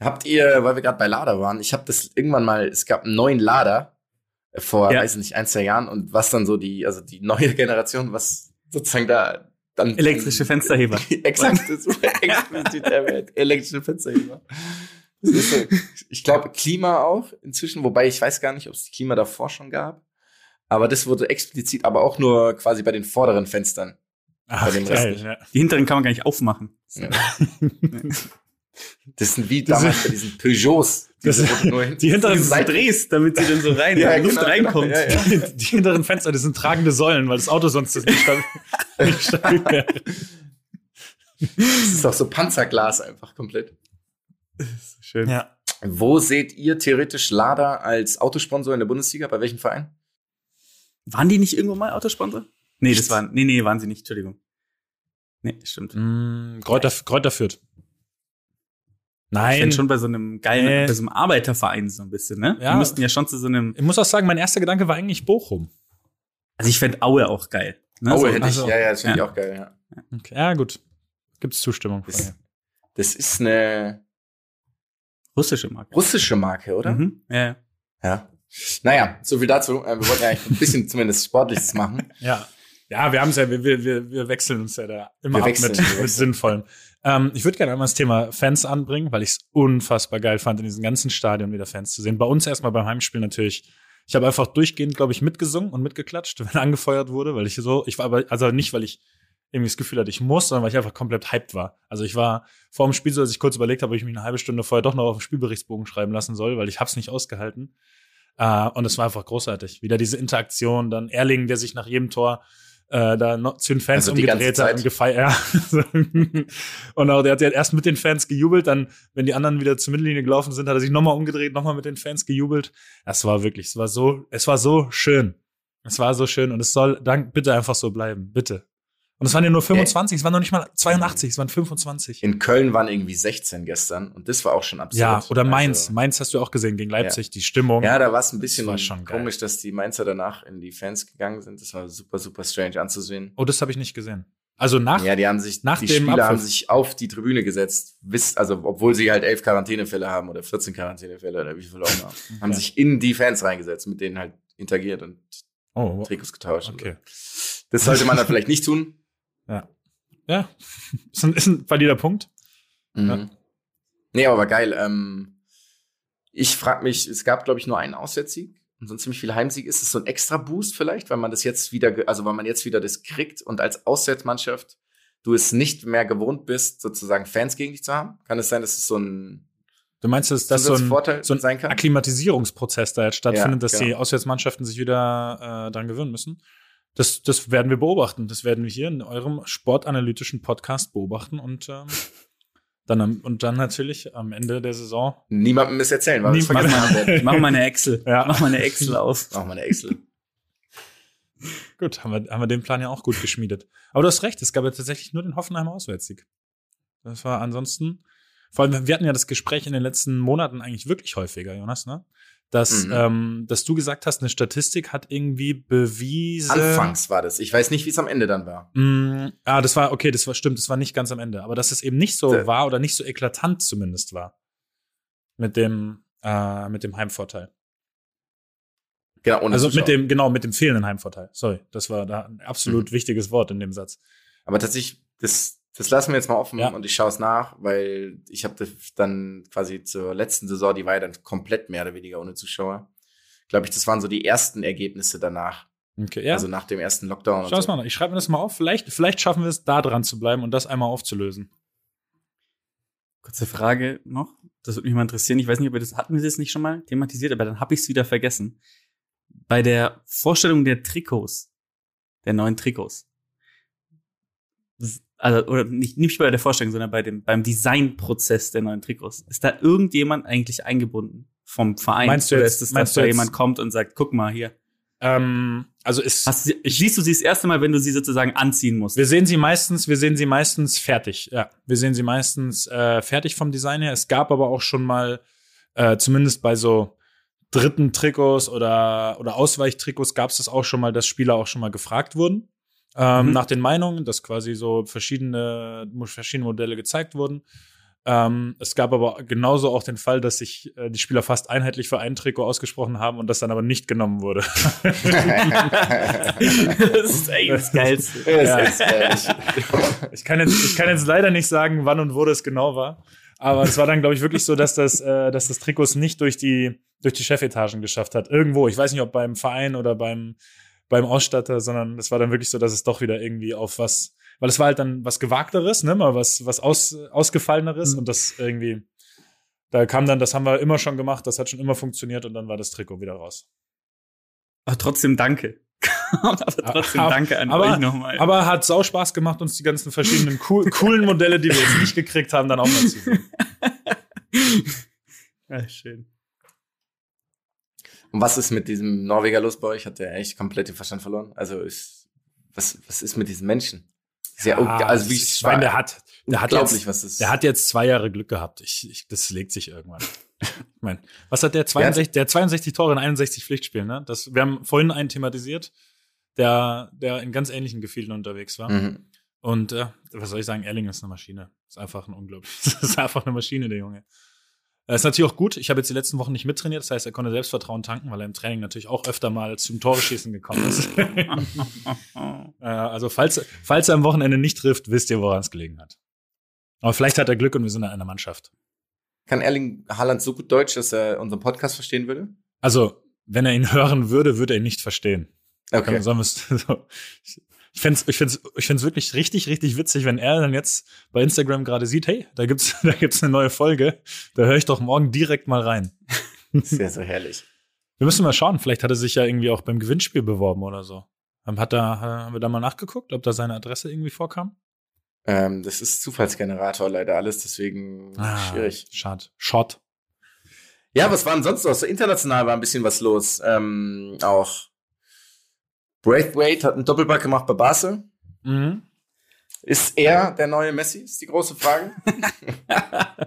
Habt ihr, weil wir gerade bei Lader waren, ich habe das irgendwann mal, es gab einen neuen Lader äh, vor,
Ja.
weiß nicht, ein, zwei Jahren und was dann so die, also die neue Generation, was sozusagen da dann
Elektrische Fensterheber.
Exakt, das war explizit erwähnt. Elektrische Fensterheber. So, ich glaube, Klima auch inzwischen, wobei ich weiß gar nicht, ob es Klima davor schon gab. Aber das wurde explizit, aber auch nur quasi bei den vorderen Fenstern.
Ach, geil, ja.
Die hinteren kann man gar nicht aufmachen.
Ja. Das sind wie
Das
damals bei diesen Peugeots.
Das-
Diese,
die hinteren
Seiten-
drehst, damit sie dann so rein,
Ja,
in die Luft
genau,
reinkommt.
genau, ja, ja.
Die, die hinteren Fenster, das sind tragende Säulen, weil das Auto sonst nicht stabil, nicht stabil wäre.
Das ist auch so Panzerglas einfach komplett.
Schön.
Ja.
Wo seht ihr theoretisch Lada als Autosponsor in der Bundesliga? Bei welchem Verein?
Waren die nicht irgendwo mal Autosponsor? Nee, das waren, nee, nee, waren sie nicht, Entschuldigung. Nee, stimmt.
Mm, Kräuter, Kräuter führt.
Ich
Nein,
bin schon bei so einem geilen,
Nee.
bei so einem Arbeiterverein so ein bisschen, ne?
Ja.
Die müssten ja schon zu so einem,
ich muss auch sagen, mein erster Gedanke war eigentlich Bochum.
also ich fände Aue auch geil. Ne?
Aue
so,
hätte ich.
also-
Ja, ja, das finde
Ja.
ich auch geil. Ja.
Okay. Ja, gut. Gibt's Zustimmung
Das, das ist eine
russische Marke.
russische Marke, oder?
Mhm. Ja, ja.
Ja. Naja, so viel dazu. Äh, Wir wollten ja eigentlich ein bisschen zumindest Sportliches machen.
Ja. Ja, wir haben es ja, wir, wir, wir, wechseln uns ja da immer
Wir
ab mit, mit. Sinnvollem. Ähm, ich würde gerne einmal das Thema Fans anbringen, weil ich es unfassbar geil fand, in diesem ganzen Stadion wieder Fans zu sehen. Bei uns erstmal beim Heimspiel natürlich. Ich habe einfach durchgehend, glaube ich, mitgesungen und mitgeklatscht, wenn angefeuert wurde, weil ich so, ich war aber, also nicht, weil ich irgendwie das Gefühl hatte, ich muss, sondern weil ich einfach komplett hyped war. Also ich war vor dem Spiel so, dass ich kurz überlegt habe, ob ich mich eine halbe Stunde vorher doch noch auf den Spielberichtsbogen schreiben lassen soll, weil ich hab's nicht ausgehalten. Äh, und es war einfach großartig. Wieder diese Interaktion, dann Erling, der sich nach jedem Tor äh, da noch zu den Fans
Also
umgedreht hat und gefeiert. Ja. und auch der hat ja erst mit den Fans gejubelt, dann, wenn die anderen wieder zur Mittellinie gelaufen sind, hat er sich nochmal umgedreht, nochmal mit den Fans gejubelt. Das war wirklich, es war so, es war so schön. Es war so schön und es soll dank, bitte einfach so bleiben, bitte. Und es waren ja nur 25, es waren noch nicht mal 82, es waren 25.
In Köln waren irgendwie 16 gestern und das war auch schon absurd.
Ja, oder Mainz.
Also,
Mainz hast du auch gesehen gegen Leipzig, die Stimmung.
ja, da war es ein bisschen
Das
komisch, dass die Mainzer danach in die Fans gegangen sind. Das war super, super strange anzusehen.
Oh, das habe ich nicht gesehen. Also nach,
ja, die haben sich,
nach
die
dem
Spieler haben sich auf die Tribüne gesetzt, wisst, also obwohl sie halt elf Quarantänefälle haben oder 14 Quarantänefälle oder wie viel auch immer, haben
Ja.
sich in die Fans reingesetzt, mit denen halt interagiert und
oh,
Trikots getauscht.
okay.
so. Das sollte man dann vielleicht nicht tun.
Ja, ist ein, ist ein valider Punkt.
Mhm.
Ja.
Nee, aber geil. Ähm, ich frage mich, es gab, glaube ich, nur einen Auswärtssieg und so ein ziemlich viel Heimsieg. Ist es so ein extra Boost vielleicht, weil man das jetzt wieder, also weil man jetzt wieder das kriegt und als Auswärtsmannschaft du es nicht mehr gewohnt bist, sozusagen Fans gegen dich zu haben? Kann es sein, dass es so ein
Du meinst, dass das so ein,
Zusatzvorteil
so ein
sein kann?
Akklimatisierungsprozess da jetzt stattfindet,
Ja,
dass die
genau.
Auswärtsmannschaften sich wieder äh, dran gewöhnen müssen? Das, das werden wir beobachten. Das werden wir hier in eurem sportanalytischen Podcast beobachten und ähm, dann am, und dann natürlich am Ende der Saison.
Niemandem das erzählen, weil es
Niemand-
vergessen werden.
Mach mal eine Excel.
Ja.
Mach mal eine Excel auf.
Machen wir eine Excel.
Gut, haben wir, haben wir den Plan ja auch gut geschmiedet. Aber du hast recht, es gab ja tatsächlich nur den Hoffenheimer Auswärtssieg. Das war ansonsten, vor allem, wir hatten ja das Gespräch in den letzten Monaten eigentlich wirklich häufiger, Jonas, ne? Dass,
Mhm.
ähm, dass du gesagt hast, eine Statistik hat irgendwie bewiesen.
Anfangs war das. Ich weiß nicht, wie es am Ende dann war.
Mm, ah, das war, okay, das war stimmt, das war nicht ganz am Ende. Aber dass es eben nicht so
Der-
war oder nicht so eklatant zumindest war. Mit dem, äh, mit dem Heimvorteil.
Genau, ohne
also
Zuschauer.
mit dem, genau, mit dem fehlenden Heimvorteil. Sorry, das war da ein
Mhm.
absolut wichtiges Wort in dem Satz.
Aber tatsächlich, das, das lassen wir jetzt mal offen
Ja.
und ich schaue es nach, weil ich habe dann quasi zur letzten Saison, die war ja dann komplett mehr oder weniger ohne Zuschauer. Glaube ich, das waren so die ersten Ergebnisse danach.
Okay, ja.
Also nach dem ersten Lockdown.
Schau es mal. an. Ich schreibe mir das mal auf. Vielleicht, vielleicht schaffen wir es, da dran zu bleiben und das einmal aufzulösen.
Kurze Frage noch. Das würde mich mal interessieren. Ich weiß nicht, ob wir das hatten wir das nicht schon mal thematisiert, aber dann habe ich es wieder vergessen. Bei der Vorstellung der Trikots, der neuen Trikots, also oder nicht nicht bei der Vorstellung, sondern bei dem beim Designprozess der neuen Trikots, ist da irgendjemand eigentlich eingebunden vom Verein?
Meinst du
oder
jetzt-
ist es,
meinst
dass da jemand kommt und sagt, guck mal hier,
Ähm, also ist,
Hast du sie, siehst du sie das erste Mal, wenn du sie sozusagen anziehen musst?
wir sehen sie meistens, wir sehen sie meistens fertig. Ja, wir sehen sie meistens äh, fertig vom Design her. Es gab aber auch schon mal, äh, zumindest bei so dritten Trikots oder, oder Ausweichtrikots gab es das auch schon mal, dass Spieler auch schon mal gefragt wurden. Ähm,
Mhm.
Nach den Meinungen, dass quasi so verschiedene, verschiedene Modelle gezeigt wurden. Ähm, es gab aber genauso auch den Fall, dass sich äh, die Spieler fast einheitlich für ein Trikot ausgesprochen haben und das dann aber nicht genommen wurde.
das ist eigentlich das Geilste.
Ja, ist echt ehrlich.
Ich kann, jetzt, ich kann jetzt leider nicht sagen, wann und wo das genau war. Aber es war dann, glaube ich, wirklich so, dass das, äh, dass das Trikot es nicht durch die, durch die Chefetagen geschafft hat. Irgendwo. Ich weiß nicht, ob beim Verein oder beim, beim Ausstatter, sondern es war dann wirklich so, dass es doch wieder irgendwie auf was, weil es war halt dann was Gewagteres, ne, mal was, was aus, Ausgefalleneres und das irgendwie, da kam dann, das haben wir immer schon gemacht, das hat schon immer funktioniert und dann war das Trikot wieder raus.
Aber trotzdem danke. aber trotzdem danke an
aber-
euch nochmal.
Aber hat sau Spaß gemacht, uns die ganzen verschiedenen cool, coolen Modelle, die wir jetzt nicht gekriegt haben, dann auch mal zu sehen.
ja, schön.
Und was ist mit diesem Norweger los bei euch? Hat der echt komplett den Verstand verloren? Also ist, was, was ist mit diesen Menschen? Sehr,
Ah,
also wie
ich meine, der hat, der hat
unglaublich,
jetzt,
was ist.
der hat jetzt zwei Jahre Glück gehabt. Ich, ich, das legt sich irgendwann. ich mein, was hat der 62, der hat 62 Tore in 61 Pflichtspielen, ne? Das, wir haben vorhin einen thematisiert, der, der in ganz ähnlichen Gefilden unterwegs war.
Mhm.
Und äh, was soll ich sagen, Erling ist eine Maschine. Ist einfach ein unglaublich. Das ist einfach eine Maschine, der Junge. Er ist natürlich auch gut. Ich habe jetzt die letzten Wochen nicht mittrainiert, das heißt, er konnte Selbstvertrauen tanken, weil er im Training natürlich auch öfter mal zum Tore-Schießen gekommen ist. Äh, also, falls, falls er am Wochenende nicht trifft, wisst ihr, woran es gelegen hat. Aber vielleicht hat er Glück und wir sind in einer Mannschaft.
Kann Erling Haaland so gut Deutsch, dass er unseren Podcast verstehen würde?
Also, wenn er ihn hören würde, würde er ihn nicht verstehen.
Okay.
Sollen wir's- so. Ich fände ich find's, ich find's wirklich richtig, richtig witzig, wenn er dann jetzt bei Instagram gerade sieht, hey, da gibt's, da gibt's eine neue Folge. Da höre ich doch morgen direkt mal rein.
Sehr, so herrlich.
Wir müssen mal schauen. Vielleicht hat er sich ja irgendwie auch beim Gewinnspiel beworben oder so. Hat da, haben wir da mal nachgeguckt, ob da seine Adresse irgendwie vorkam?
Ähm, das ist Zufallsgenerator leider alles, deswegen schwierig.
Schade. Shot.
Ja, was war denn sonst noch? So international war ein bisschen was los. Ähm, auch Braithwaite hat einen Doppelpack gemacht bei Basel.
Mhm.
Ist er der neue Messi? Ist die große Frage.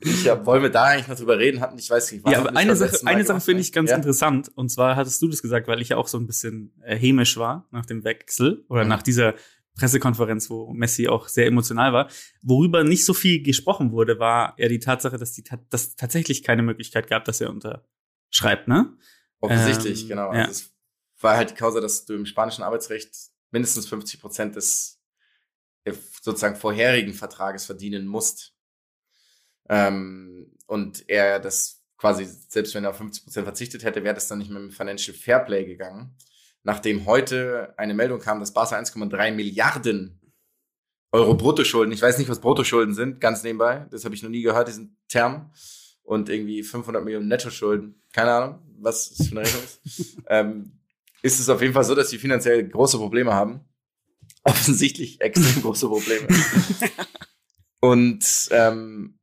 ich, ja, wollen wir da eigentlich noch drüber reden? Hatten, ich weiß nicht, was
Ja, aber eine Sache, eine Sache finde ich ganz
ja?
interessant. Und zwar hattest du das gesagt, weil ich ja auch so ein bisschen äh, hämisch war nach dem Wechsel oder
Mhm.
nach dieser Pressekonferenz, wo Messi auch sehr emotional war. Worüber nicht so viel gesprochen wurde, war ja die Tatsache, dass die dass tatsächlich keine Möglichkeit gab, dass er unterschreibt, ne?
Offensichtlich,
Ähm,
genau.
ja.
Also es war halt die Causa, dass du im spanischen Arbeitsrecht mindestens 50 Prozent des sozusagen vorherigen Vertrages verdienen musst. Ähm, und er das quasi, selbst wenn er auf 50 Prozent verzichtet hätte, wäre das dann nicht mehr mit Financial Fairplay gegangen. Nachdem heute eine Meldung kam, dass Barca 1,3 Milliarden Euro Bruttoschulden, ich weiß nicht, was Bruttoschulden sind, ganz nebenbei, das habe ich noch nie gehört, diesen Term, und irgendwie 500 Millionen Nettoschulden, keine Ahnung, was das für eine Rechnung ist, ähm, ist es auf jeden Fall so, dass sie finanziell große Probleme haben. Offensichtlich extrem große Probleme. Und ähm,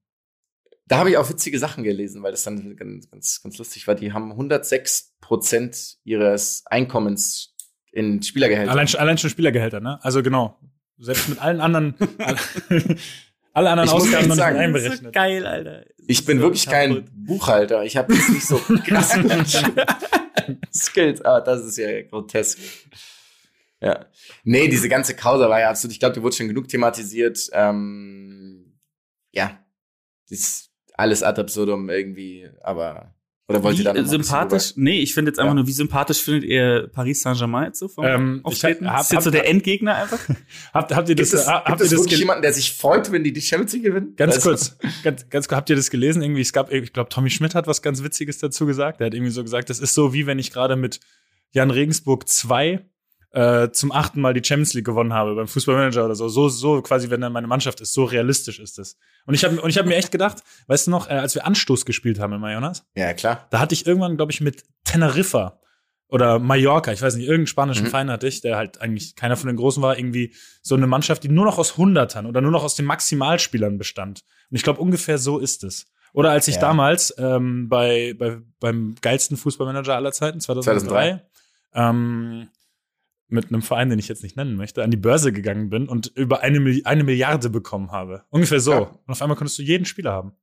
da habe ich auch witzige Sachen gelesen, weil das dann ganz, ganz, ganz lustig war. Die haben 106 Prozent ihres Einkommens in Spielergehälter.
Allein, allein schon Spielergehälter, ne? Also genau. Selbst mit allen anderen, alle anderen
Ich muss
Ausgaben noch nicht
sagen,
ist so
einberechnet.
geil, Alter.
Ich bin
So
wirklich kein
kaputt.
Buchhalter. Ich habe jetzt nicht so krass Skills, aber das ist ja grotesk. Ja. Nee, diese ganze Causa war ja absolut, ich glaube, die wurde schon genug thematisiert. Ähm, ja, das ist alles ad absurdum irgendwie, aber Oder wollt
wie
ihr da
sympathisch? Nee, ich finde jetzt einfach
Ja.
nur, wie sympathisch findet ihr Paris Saint-Germain jetzt so vom
Ähm,
Auftreten?
ich hab-
ist jetzt so
hab-
der Endgegner einfach?
Habt, habt ihr das,
Gibt es,
habt
gibt
ihr
es
das
wirklich jemanden, der sich freut, wenn die die Champions League gewinnen?
Ganz
Also-
kurz, ganz, ganz kurz, habt ihr das gelesen? Irgendwie, es gab, ich glaube, Tommy Schmidt hat was ganz Witziges dazu gesagt. Der hat irgendwie so gesagt, das ist so, wie wenn ich gerade mit Jan Regensburg 2 äh, zum achten Mal die Champions League gewonnen habe beim Fußballmanager oder so. So, so quasi, wenn dann meine Mannschaft ist. So realistisch ist das. Und ich habe und ich hab mir echt gedacht, weißt du noch, äh, als wir Anstoß gespielt haben in Jonas,
Ja, klar.
da hatte ich irgendwann, glaube ich, mit Teneriffa oder Mallorca, ich weiß nicht, irgendeinen spanischen
Mhm.
Verein hatte ich, der halt eigentlich keiner von den Großen war, irgendwie so eine Mannschaft, die nur noch aus Hundertern oder nur noch aus den Maximalspielern bestand. Und ich glaube, ungefähr so ist es. Oder als ich
Ja.
damals ähm, bei, bei beim geilsten Fußballmanager aller Zeiten, 2003, Ähm, mit einem Verein, den ich jetzt nicht nennen möchte, an die Börse gegangen bin und über eine, Milli- eine Milliarde bekommen habe. Ungefähr so.
Ja.
Und auf einmal konntest du jeden Spieler haben.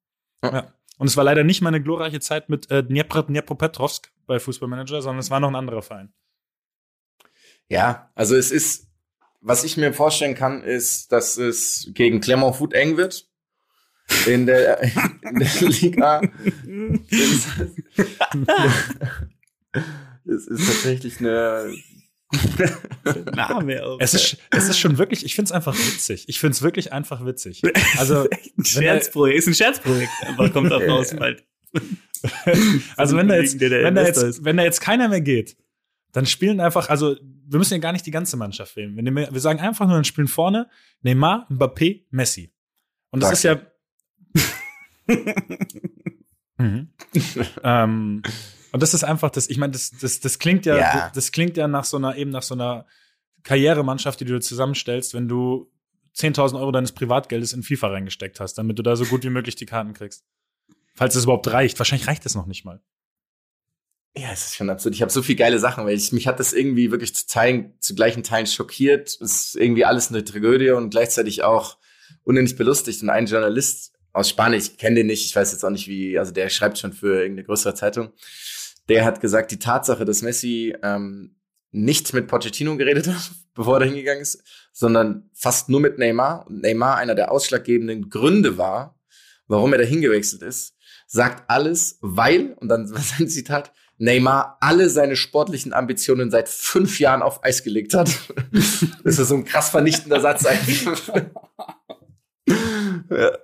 Ja.
Ja. Und es war leider nicht meine glorreiche Zeit mit äh, Dnepr Dnepropetrovsk bei Fußballmanager, sondern es war noch ein anderer Verein.
Ja, also es ist, was ich mir vorstellen kann, ist, dass es gegen Clermont Foot eng wird. In der, in der Liga. Es ist tatsächlich eine.
Name auch.
Es ist, es ist schon wirklich, ich finde es einfach witzig. Ich finde es wirklich einfach witzig. Also,
ein Scherzprojekt. Ist ein Scherzprojekt. Einfach kommt auch
Ja,
raus. Bald.
also wenn da jetzt,
Kollegen, der der
wenn da jetzt, wenn da jetzt keiner mehr geht, dann spielen einfach, also wir müssen ja gar nicht die ganze Mannschaft wählen. Wir, nehmen- wir sagen einfach nur, dann spielen vorne Neymar, Mbappé, Messi. Und das ist ja. mhm. ähm, und das ist einfach das, ich meine, das, das, das klingt ja,
Ja.
das klingt ja nach so einer, eben nach so einer Karrieremannschaft, die du zusammenstellst, wenn du 10.000 Euro deines Privatgeldes in FIFA reingesteckt hast, damit du da so gut wie möglich die Karten kriegst. Falls es überhaupt reicht. Wahrscheinlich reicht es noch nicht mal.
Ja, es ist schon absurd. Ich habe so viel geile Sachen, weil ich, mich hat das irgendwie wirklich zu Teilen, zu gleichen Teilen schockiert. Es ist irgendwie alles eine Tragödie und gleichzeitig auch unendlich belustigt. Und ein Journalist aus Spanien, ich kenne den nicht, ich weiß jetzt auch nicht wie, also der schreibt schon für irgendeine größere Zeitung, der hat gesagt, die Tatsache, dass Messi ähm, nicht mit Pochettino geredet hat, bevor er hingegangen ist, sondern fast nur mit Neymar und Neymar einer der ausschlaggebenden Gründe war, warum er da hingewechselt ist, sagt alles, weil, und dann war sein Zitat, Neymar alle seine sportlichen Ambitionen seit fünf Jahren auf Eis gelegt hat. Das ist so ein krass vernichtender Satz eigentlich. ja.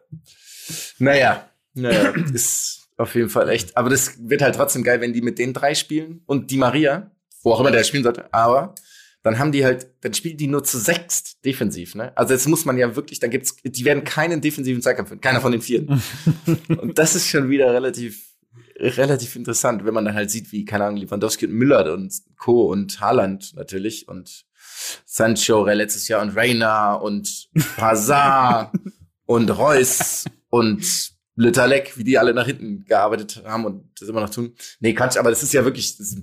Naja, naja, ist auf jeden Fall echt. Aber das wird halt trotzdem geil, wenn die mit den drei spielen und die Maria, wo auch immer der spielen sollte, aber dann haben die halt, dann spielen die nur zu sechst defensiv, ne? Also jetzt muss man ja wirklich, dann gibt's, die werden keinen defensiven Zweikampf führen, keiner von den vier. und das ist schon wieder relativ, relativ interessant, wenn man dann halt sieht, wie, keine Ahnung, Lewandowski und Müller und Co. und Haaland natürlich und Sancho letztes Jahr und Reina und Hazard und Reus und Lütterleck, wie die alle nach hinten gearbeitet haben und das immer noch tun. Nee, Quatsch, aber das ist ja wirklich, das ist,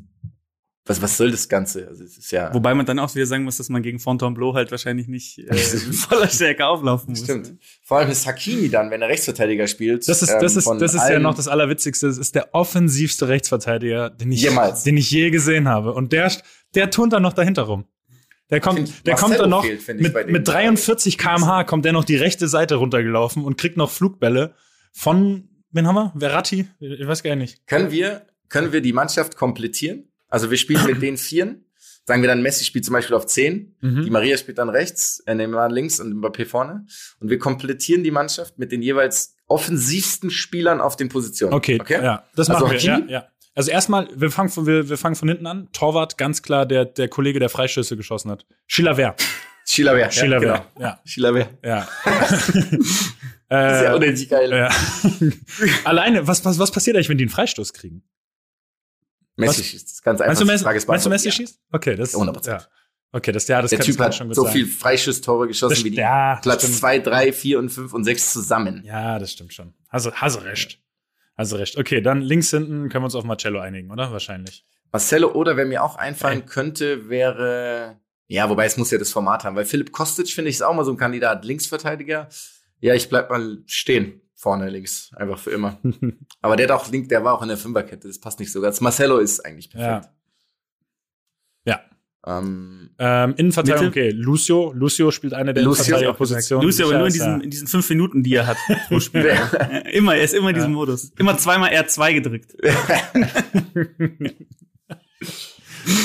was, was soll das Ganze? Also es ist ja.
Wobei man dann auch wieder sagen muss, dass man gegen Fontainebleau halt wahrscheinlich nicht äh, voller Stärke auflaufen muss.
Stimmt. Vor allem ist Hakimi dann, wenn er Rechtsverteidiger spielt.
Das ist,
ähm,
das ist,
von
das ist ja noch das Allerwitzigste. Das ist der offensivste Rechtsverteidiger, den ich,
Jemals.
den ich je gesehen habe. Und der, der turnt dann noch dahinter rum. Der kommt,
find,
der kommt dann noch
fehlt,
mit, mit 43 kmh kommt der noch die rechte Seite runtergelaufen und kriegt noch Flugbälle von, wen haben wir? Verratti? Ich weiß gar nicht.
Können wir, können wir die Mannschaft komplettieren? Also wir spielen mit den Vieren. Sagen wir dann, Messi spielt zum Beispiel auf 10,
Mhm.
die Maria spielt dann rechts, äh, Neymar links und Mbappé vorne. Und wir komplettieren die Mannschaft mit den jeweils offensivsten Spielern auf den Positionen.
Okay,
okay?
ja, das
Also
machen wir. Ja, ja. Also erstmal, wir fangen von, wir, wir fangen von hinten an. Torwart, ganz klar, der, der Kollege, der Freistöße geschossen hat. Chilavert.
Chilavert.
Chilavert,
Ja,
ja.
genau. Chilavert.
Ja.
Sehr
äh,
unendlich geil.
ja. Alleine, was, was, was passiert eigentlich, wenn die einen Freistoß kriegen?
Messi
Was?
schießt. Das ist Ganz einfach.
Meinst du, Messi,
Frage
meinst du Messi
beantwortet.
schießt? Okay, das
100%.
Ja. Okay, das, ja, das
Der
kann,
Typ
das
hat
schon
so
sein.
viel Freischusstore geschossen
Das-
wie die
ja,
Platz
stimmt.
zwei, drei, vier und fünf und sechs zusammen.
Ja, das stimmt schon. Also, hast recht. Hast recht. Okay, dann links hinten können wir uns auf Marcello einigen, oder? Wahrscheinlich.
Marcelo oder wer mir auch einfallen könnte, wäre, ja, wobei es muss ja das Format haben, weil Philipp Kostic finde ich ist auch mal so ein Kandidat, Linksverteidiger. Ja, ich bleib mal stehen, vorne links, einfach für immer. Aber der hat auch link, der war auch in der Fünferkette, das passt nicht so ganz. Marcelo ist eigentlich perfekt.
Ja.
Ähm,
Ähm, Innenverteidigung,
Mitte?
okay. Lucio, Lucio spielt eine der
Lucio,
Innenverteidigerpositionen.
Lucy aber nur in diesen, in diesen fünf Minuten, die er hat pro Spiel. Immer, er ist immer in diesem Modus. Immer zweimal R2 gedrückt.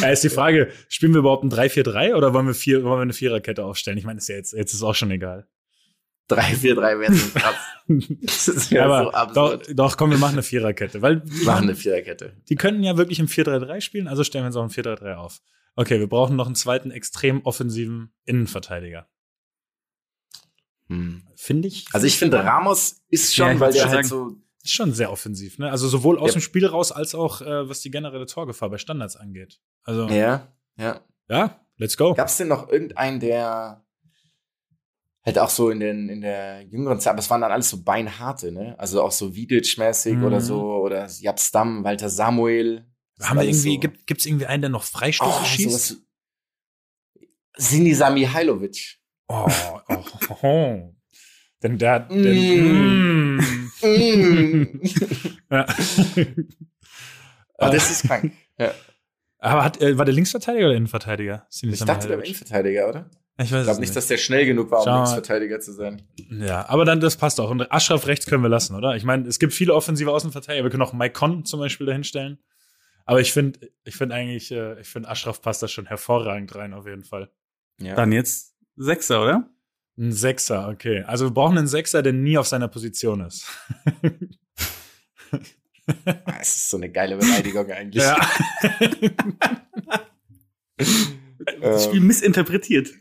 Ja, ist die Frage, spielen wir überhaupt ein 3-4-3 oder wollen wir, vier, wollen wir eine Viererkette aufstellen? Ich meine, ist ja jetzt, jetzt ist auch schon egal.
3, 4, 3 wäre so krass. Das ist ja
Aber
so
doch,
absurd.
doch, komm, wir machen eine Viererkette. Weil
Wir machen eine Viererkette.
die könnten ja wirklich im 4-3-3 spielen, also stellen wir uns auch im 4-3-3 auf. Okay, wir brauchen noch einen zweiten extrem offensiven Innenverteidiger.
Hm.
Finde ich.
Also ich finde, Ramos ist schon,
Ja,
weil der halt
sagen.
so.
Ist schon sehr offensiv, ne? Also sowohl aus
Ja.
dem Spiel raus als auch äh, was die generelle Torgefahr bei Standards angeht. Also ja,
Ja, ja.
let's go.
Gab es denn noch irgendeinen, der halt auch so in, den, in der jüngeren Zeit, aber es waren dann alles so beinharte, ne? Also auch so Vidic-mäßig
Mhm.
oder so, oder Jab Stam, Walter Samuel.
Haben wir irgendwie,
so.
gibt gibt's irgendwie einen, der noch Freistöße
oh,
schießt?
sowas. Sinisa Mihailovic.
Oh, oh, oh, oh. Denn der, der
Mm.
Mm. ja.
Oh, das ist krank. Ja.
Aber hat, äh, war der Linksverteidiger oder Innenverteidiger?
Ich dachte, der war Innenverteidiger, oder?
Ich weiß
Ich
es
glaube nicht, dass der schnell genug war, um
Schau.
Linksverteidiger zu sein.
Ja, aber dann, das passt auch. Und Aschraf rechts können wir lassen, oder? Ich meine, es gibt viele offensive Außenverteidiger. Wir können auch Mike Conn zum Beispiel dahinstellen. Aber ich finde, ich finde eigentlich, äh, ich finde Aschraf passt da schon hervorragend rein, auf jeden Fall.
Ja.
Dann jetzt Sechser, oder?
Ein Sechser, okay. Also wir brauchen einen Sechser, der nie auf seiner Position ist.
Ah, Es ist so eine geile Beleidigung eigentlich.
ja.
Das Spiel missinterpretiert.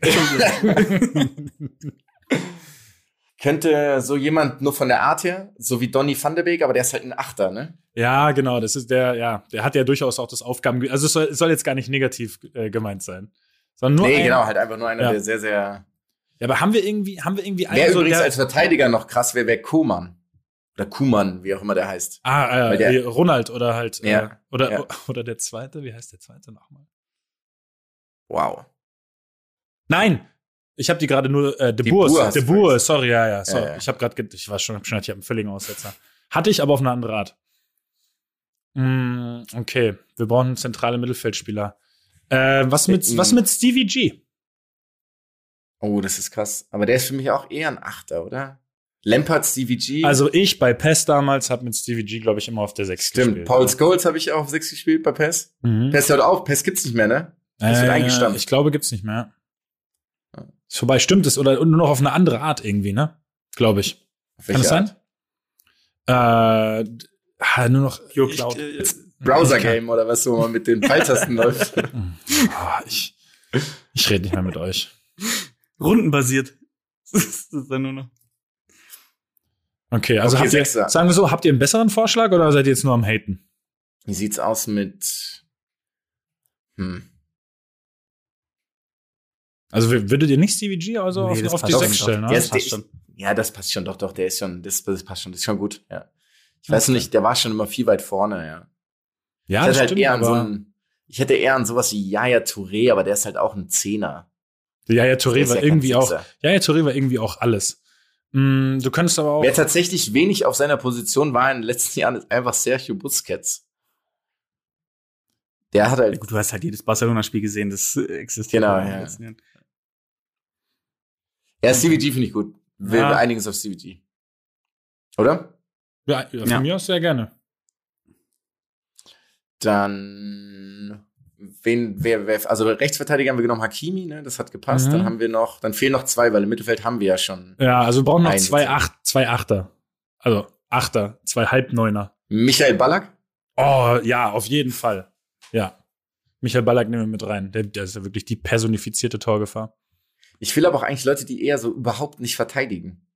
könnte so jemand nur von der Art her, so wie Donny van der Beek, aber der ist halt ein Achter, ne?
ja, genau. Das ist der, ja, der hat ja durchaus auch das Aufgaben. Also es soll, es soll jetzt gar nicht negativ äh, gemeint sein. Sondern nur
nee,
ein,
genau, halt einfach nur einer,
Ja.
der sehr, sehr.
Ja, aber haben wir irgendwie, haben wir irgendwie
Wer
so,
übrigens
der,
als Verteidiger noch krass wäre, wäre Kuman. Oder Kuman, wie auch immer der heißt.
Ah, äh,
der-
Ronald oder halt, äh,
Ja,
oder,
ja.
oder der zweite, wie heißt der zweite nochmal?
Wow.
Nein! Ich habe die gerade nur, äh, De Boer, De Boer, sorry, ja, ja, sorry.
Ja, ja.
Ich habe gerade, ich war schon, schon ich habe einen völligen Aussetzer. Hatte ich, aber auf eine andere Art. Mm, okay, wir brauchen einen zentralen Mittelfeldspieler. Äh, was mit, was mit Stevie G?
Oh, das ist krass. Aber der ist für mich auch eher ein Achter, oder? Lampard, Stevie G.
Also ich bei PES damals habe mit Stevie G, glaube ich, immer auf der 6
Stimmt.
gespielt.
Paul Scholes habe ich auch auf 6 gespielt bei PES.
Mhm.
PES hört auf. PES gibt's nicht mehr, ne? Das wird
Äh,
eingestampft.
Ich glaube, gibt's nicht mehr. Ist vorbei, stimmt es. Oder nur noch auf eine andere Art irgendwie, ne? Glaube ich.
Auf
Kann das
welche
sein? Äh, nur noch
Pure
ich-
Cloud.
äh,
Browser-Game oder was, wo man mit den Pfeiltasten läuft.
Ah, ich ich rede nicht mehr mit euch.
Rundenbasiert. Das ist dann nur noch.
Okay, also
Okay,
habt ihr, sagen wir so, habt ihr einen besseren Vorschlag oder seid ihr jetzt nur am Haten?
Wie sieht's aus mit. Hm.
Also würdet ihr nicht Stevie G also
Nee,
auf, auf die
passt
6
schon.
stellen?
Das passt schon.
Ja, das passt schon. Doch, doch, der ist schon. Das, das passt schon. Das ist schon gut. Ja. Ich weiß
Okay.
nicht, der war schon immer viel weit vorne, ja.
ja,
ich
das
hätte halt
stimmt,
eher an so einen, Ich hätte eher an sowas wie Yaya Touré, aber der ist halt auch ein Zehner.
Ja, ja, Touré war
ja
irgendwie auch, ja, ja, Touré war irgendwie auch alles. Mm, du könntest aber auch,
Wer tatsächlich wenig auf seiner Position war in den letzten Jahren, ist einfach Sergio Busquets. Der hat
Ja,
halt,
gut, du hast halt jedes Barcelona-Spiel gesehen, das existiert.
Genau, ja. ja, CVG finde ich gut. Wir
Ja.
einigen uns auf CVG. Oder?
ja, ja, von
Ja.
mir aus sehr gerne.
Dann, wen, wer, wer, also Rechtsverteidiger haben wir genommen Hakimi, ne, das hat gepasst.
Mhm.
Dann haben wir noch, dann fehlen noch zwei, weil im Mittelfeld haben wir ja schon
Ja, also wir brauchen noch zwei. Acht, zwei Achter. Also Achter, zwei Halbneuner.
Michael Ballack.
Oh, ja, auf jeden Fall. Ja. Michael Ballack nehmen wir mit rein. Der, der ist ja wirklich die personifizierte Torgefahr.
Ich will aber auch eigentlich Leute, die eher so überhaupt nicht verteidigen.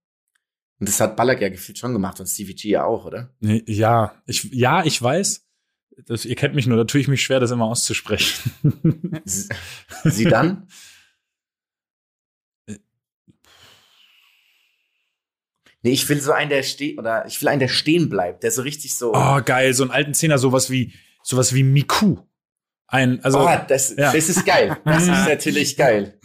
Und das hat Ballack ja gefühlt schon gemacht und Stevie G ja auch, oder?
Ja, ich, ja, ich weiß. Das, ihr kennt mich nur, da tue ich mich schwer, das immer auszusprechen.
Sie, dann? Nee, ich will so einen, der steht, oder ich will einen, der stehen bleibt, der so richtig so.
oh, geil, so einen alten Zehner, sowas wie, sowas wie Miku. Ein, also,
oh, das,
ja.
das ist geil. Das ist natürlich geil.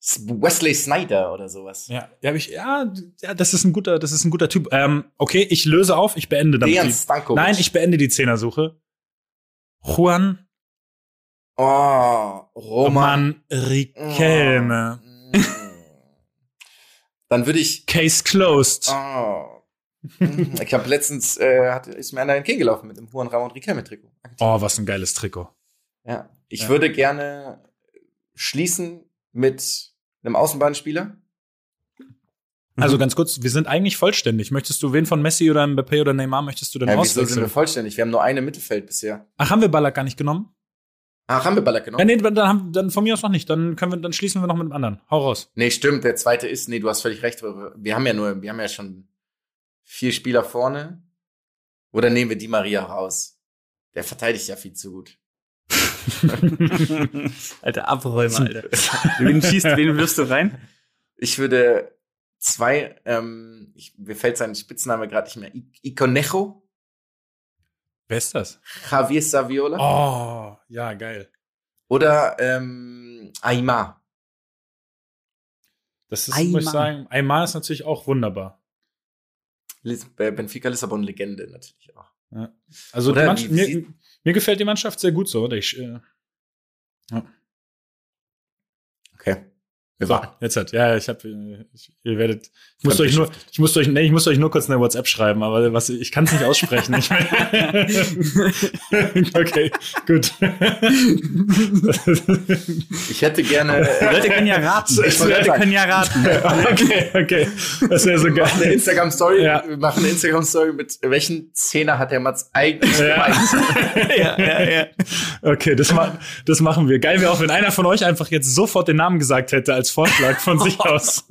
Wesley Snyder oder sowas.
ja, ja, ich, ja, ja, das ist ein guter, das ist ein guter Typ. Ähm, okay, ich löse auf, ich beende damit.
Dejan Stankovic.
nein, ich beende die Zehnersuche. Juan
Oh, Roman.
Roman Riquelme.
Oh. Dann würde ich.
Case closed.
Oh. Ich habe letztens äh, hat, ist mir einer entgegengelaufen mit dem Juan Ramon Riquelme Trikot.
Oh, was ein geiles Trikot.
Ja, ich
Ja.
würde gerne schließen mit einem Außenbahnspieler.
Also ganz kurz, wir sind eigentlich vollständig. Möchtest du wen von Messi oder Mbappé oder Neymar möchtest du denn
Ja, wieso sind wir
auswechseln?
vollständig? Wir haben nur eine Mittelfeld bisher.
Ach, haben wir Ballack gar nicht genommen?
Ah, haben wir Ballack
Ja,
genommen?
nee, dann, haben, dann von mir aus noch nicht. Dann können wir, dann schließen wir noch mit dem anderen. Hau raus.
Nee, stimmt, der zweite ist, nee, du hast völlig recht. Wir haben ja nur, wir haben ja schon vier Spieler vorne. Oder nehmen wir die Maria raus? Der verteidigt ja viel zu gut.
Alter, Abräumer, Alter. wen schießt, wen wirfst du rein?
Ich würde zwei, ähm, ich, mir fällt sein Spitzname gerade nicht mehr, I- Iconejo,
Wer ist das?
Javier Saviola
Oh, ja, geil.
oder ähm, Aymar.
Das ist,
Aymar.
muss ich sagen, Aymar ist natürlich auch wunderbar.
Lis Benfica Lissabon Legende natürlich auch.
Also Mannschaft,
wie
mir, mir gefällt die Mannschaft sehr gut so. Oder ich, äh,
Okay. Wir
so,
warten.
jetzt halt. Ja, ich habe, ihr werdet, ich muss euch nur, ich muss euch, nee, ich muss euch nur kurz eine WhatsApp schreiben, aber was, ich kann es nicht aussprechen. Okay, gut.
Ich hätte gerne
Die Leute können ja raten. Die
ich wollte
Leute können ja raten.
okay, okay. Das wäre so
eine
geil.
Instagram Story.
Ja.
Wir machen eine Instagram Story mit welchen Zehner hat der Mats eigentlich
Ja.
gemeint?
ja, ja, ja.
Okay, das, ma das machen wir. Geil wäre auch, wenn einer von euch einfach jetzt sofort den Namen gesagt hätte als Vorschlag von sich aus.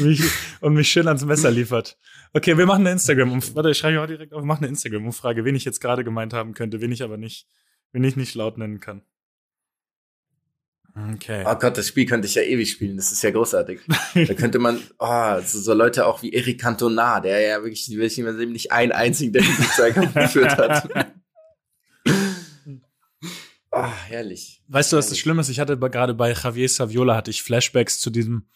mich, und mich schön ans Messer liefert. Okay, wir machen eine Instagram. -Umf Warte, ich schreibe auch direkt auf. Wir machen eine Instagram-Umfrage, wen ich jetzt gerade gemeint haben könnte, wen ich aber nicht, wen ich nicht laut nennen kann. Okay.
Oh Gott, das Spiel könnte ich ja ewig spielen. Das ist ja großartig. Da könnte man, oh, so, so Leute auch wie Eric Cantona, der ja wirklich, Leben nicht einen einzigen Defensivzweikampf geführt hat. Ah, herrlich.
Weißt du, was das Schlimme ist? Ich hatte gerade bei Javier Saviola hatte ich Flashbacks zu diesem,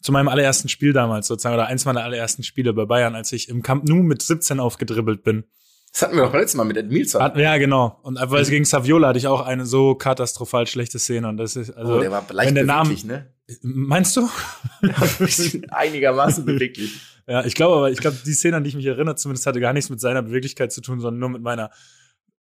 zu meinem allerersten Spiel damals sozusagen, oder eins meiner allerersten Spiele bei Bayern, als ich im Camp Nou mit 17 aufgedribbelt bin.
Das hatten wir doch letztes Mal mit Ed Milzer.
Ja, genau. Und weil es gegen Saviola hatte ich auch eine so katastrophal schlechte Szene. Und das ist, also,
oh, der war leicht
wenn der Name-
ne?
meinst du?
Einigermaßen beweglich.
Ja, ich glaube aber, ich glaube, die Szene, an die ich mich erinnere, zumindest hatte gar nichts mit seiner Beweglichkeit zu tun, sondern nur mit meiner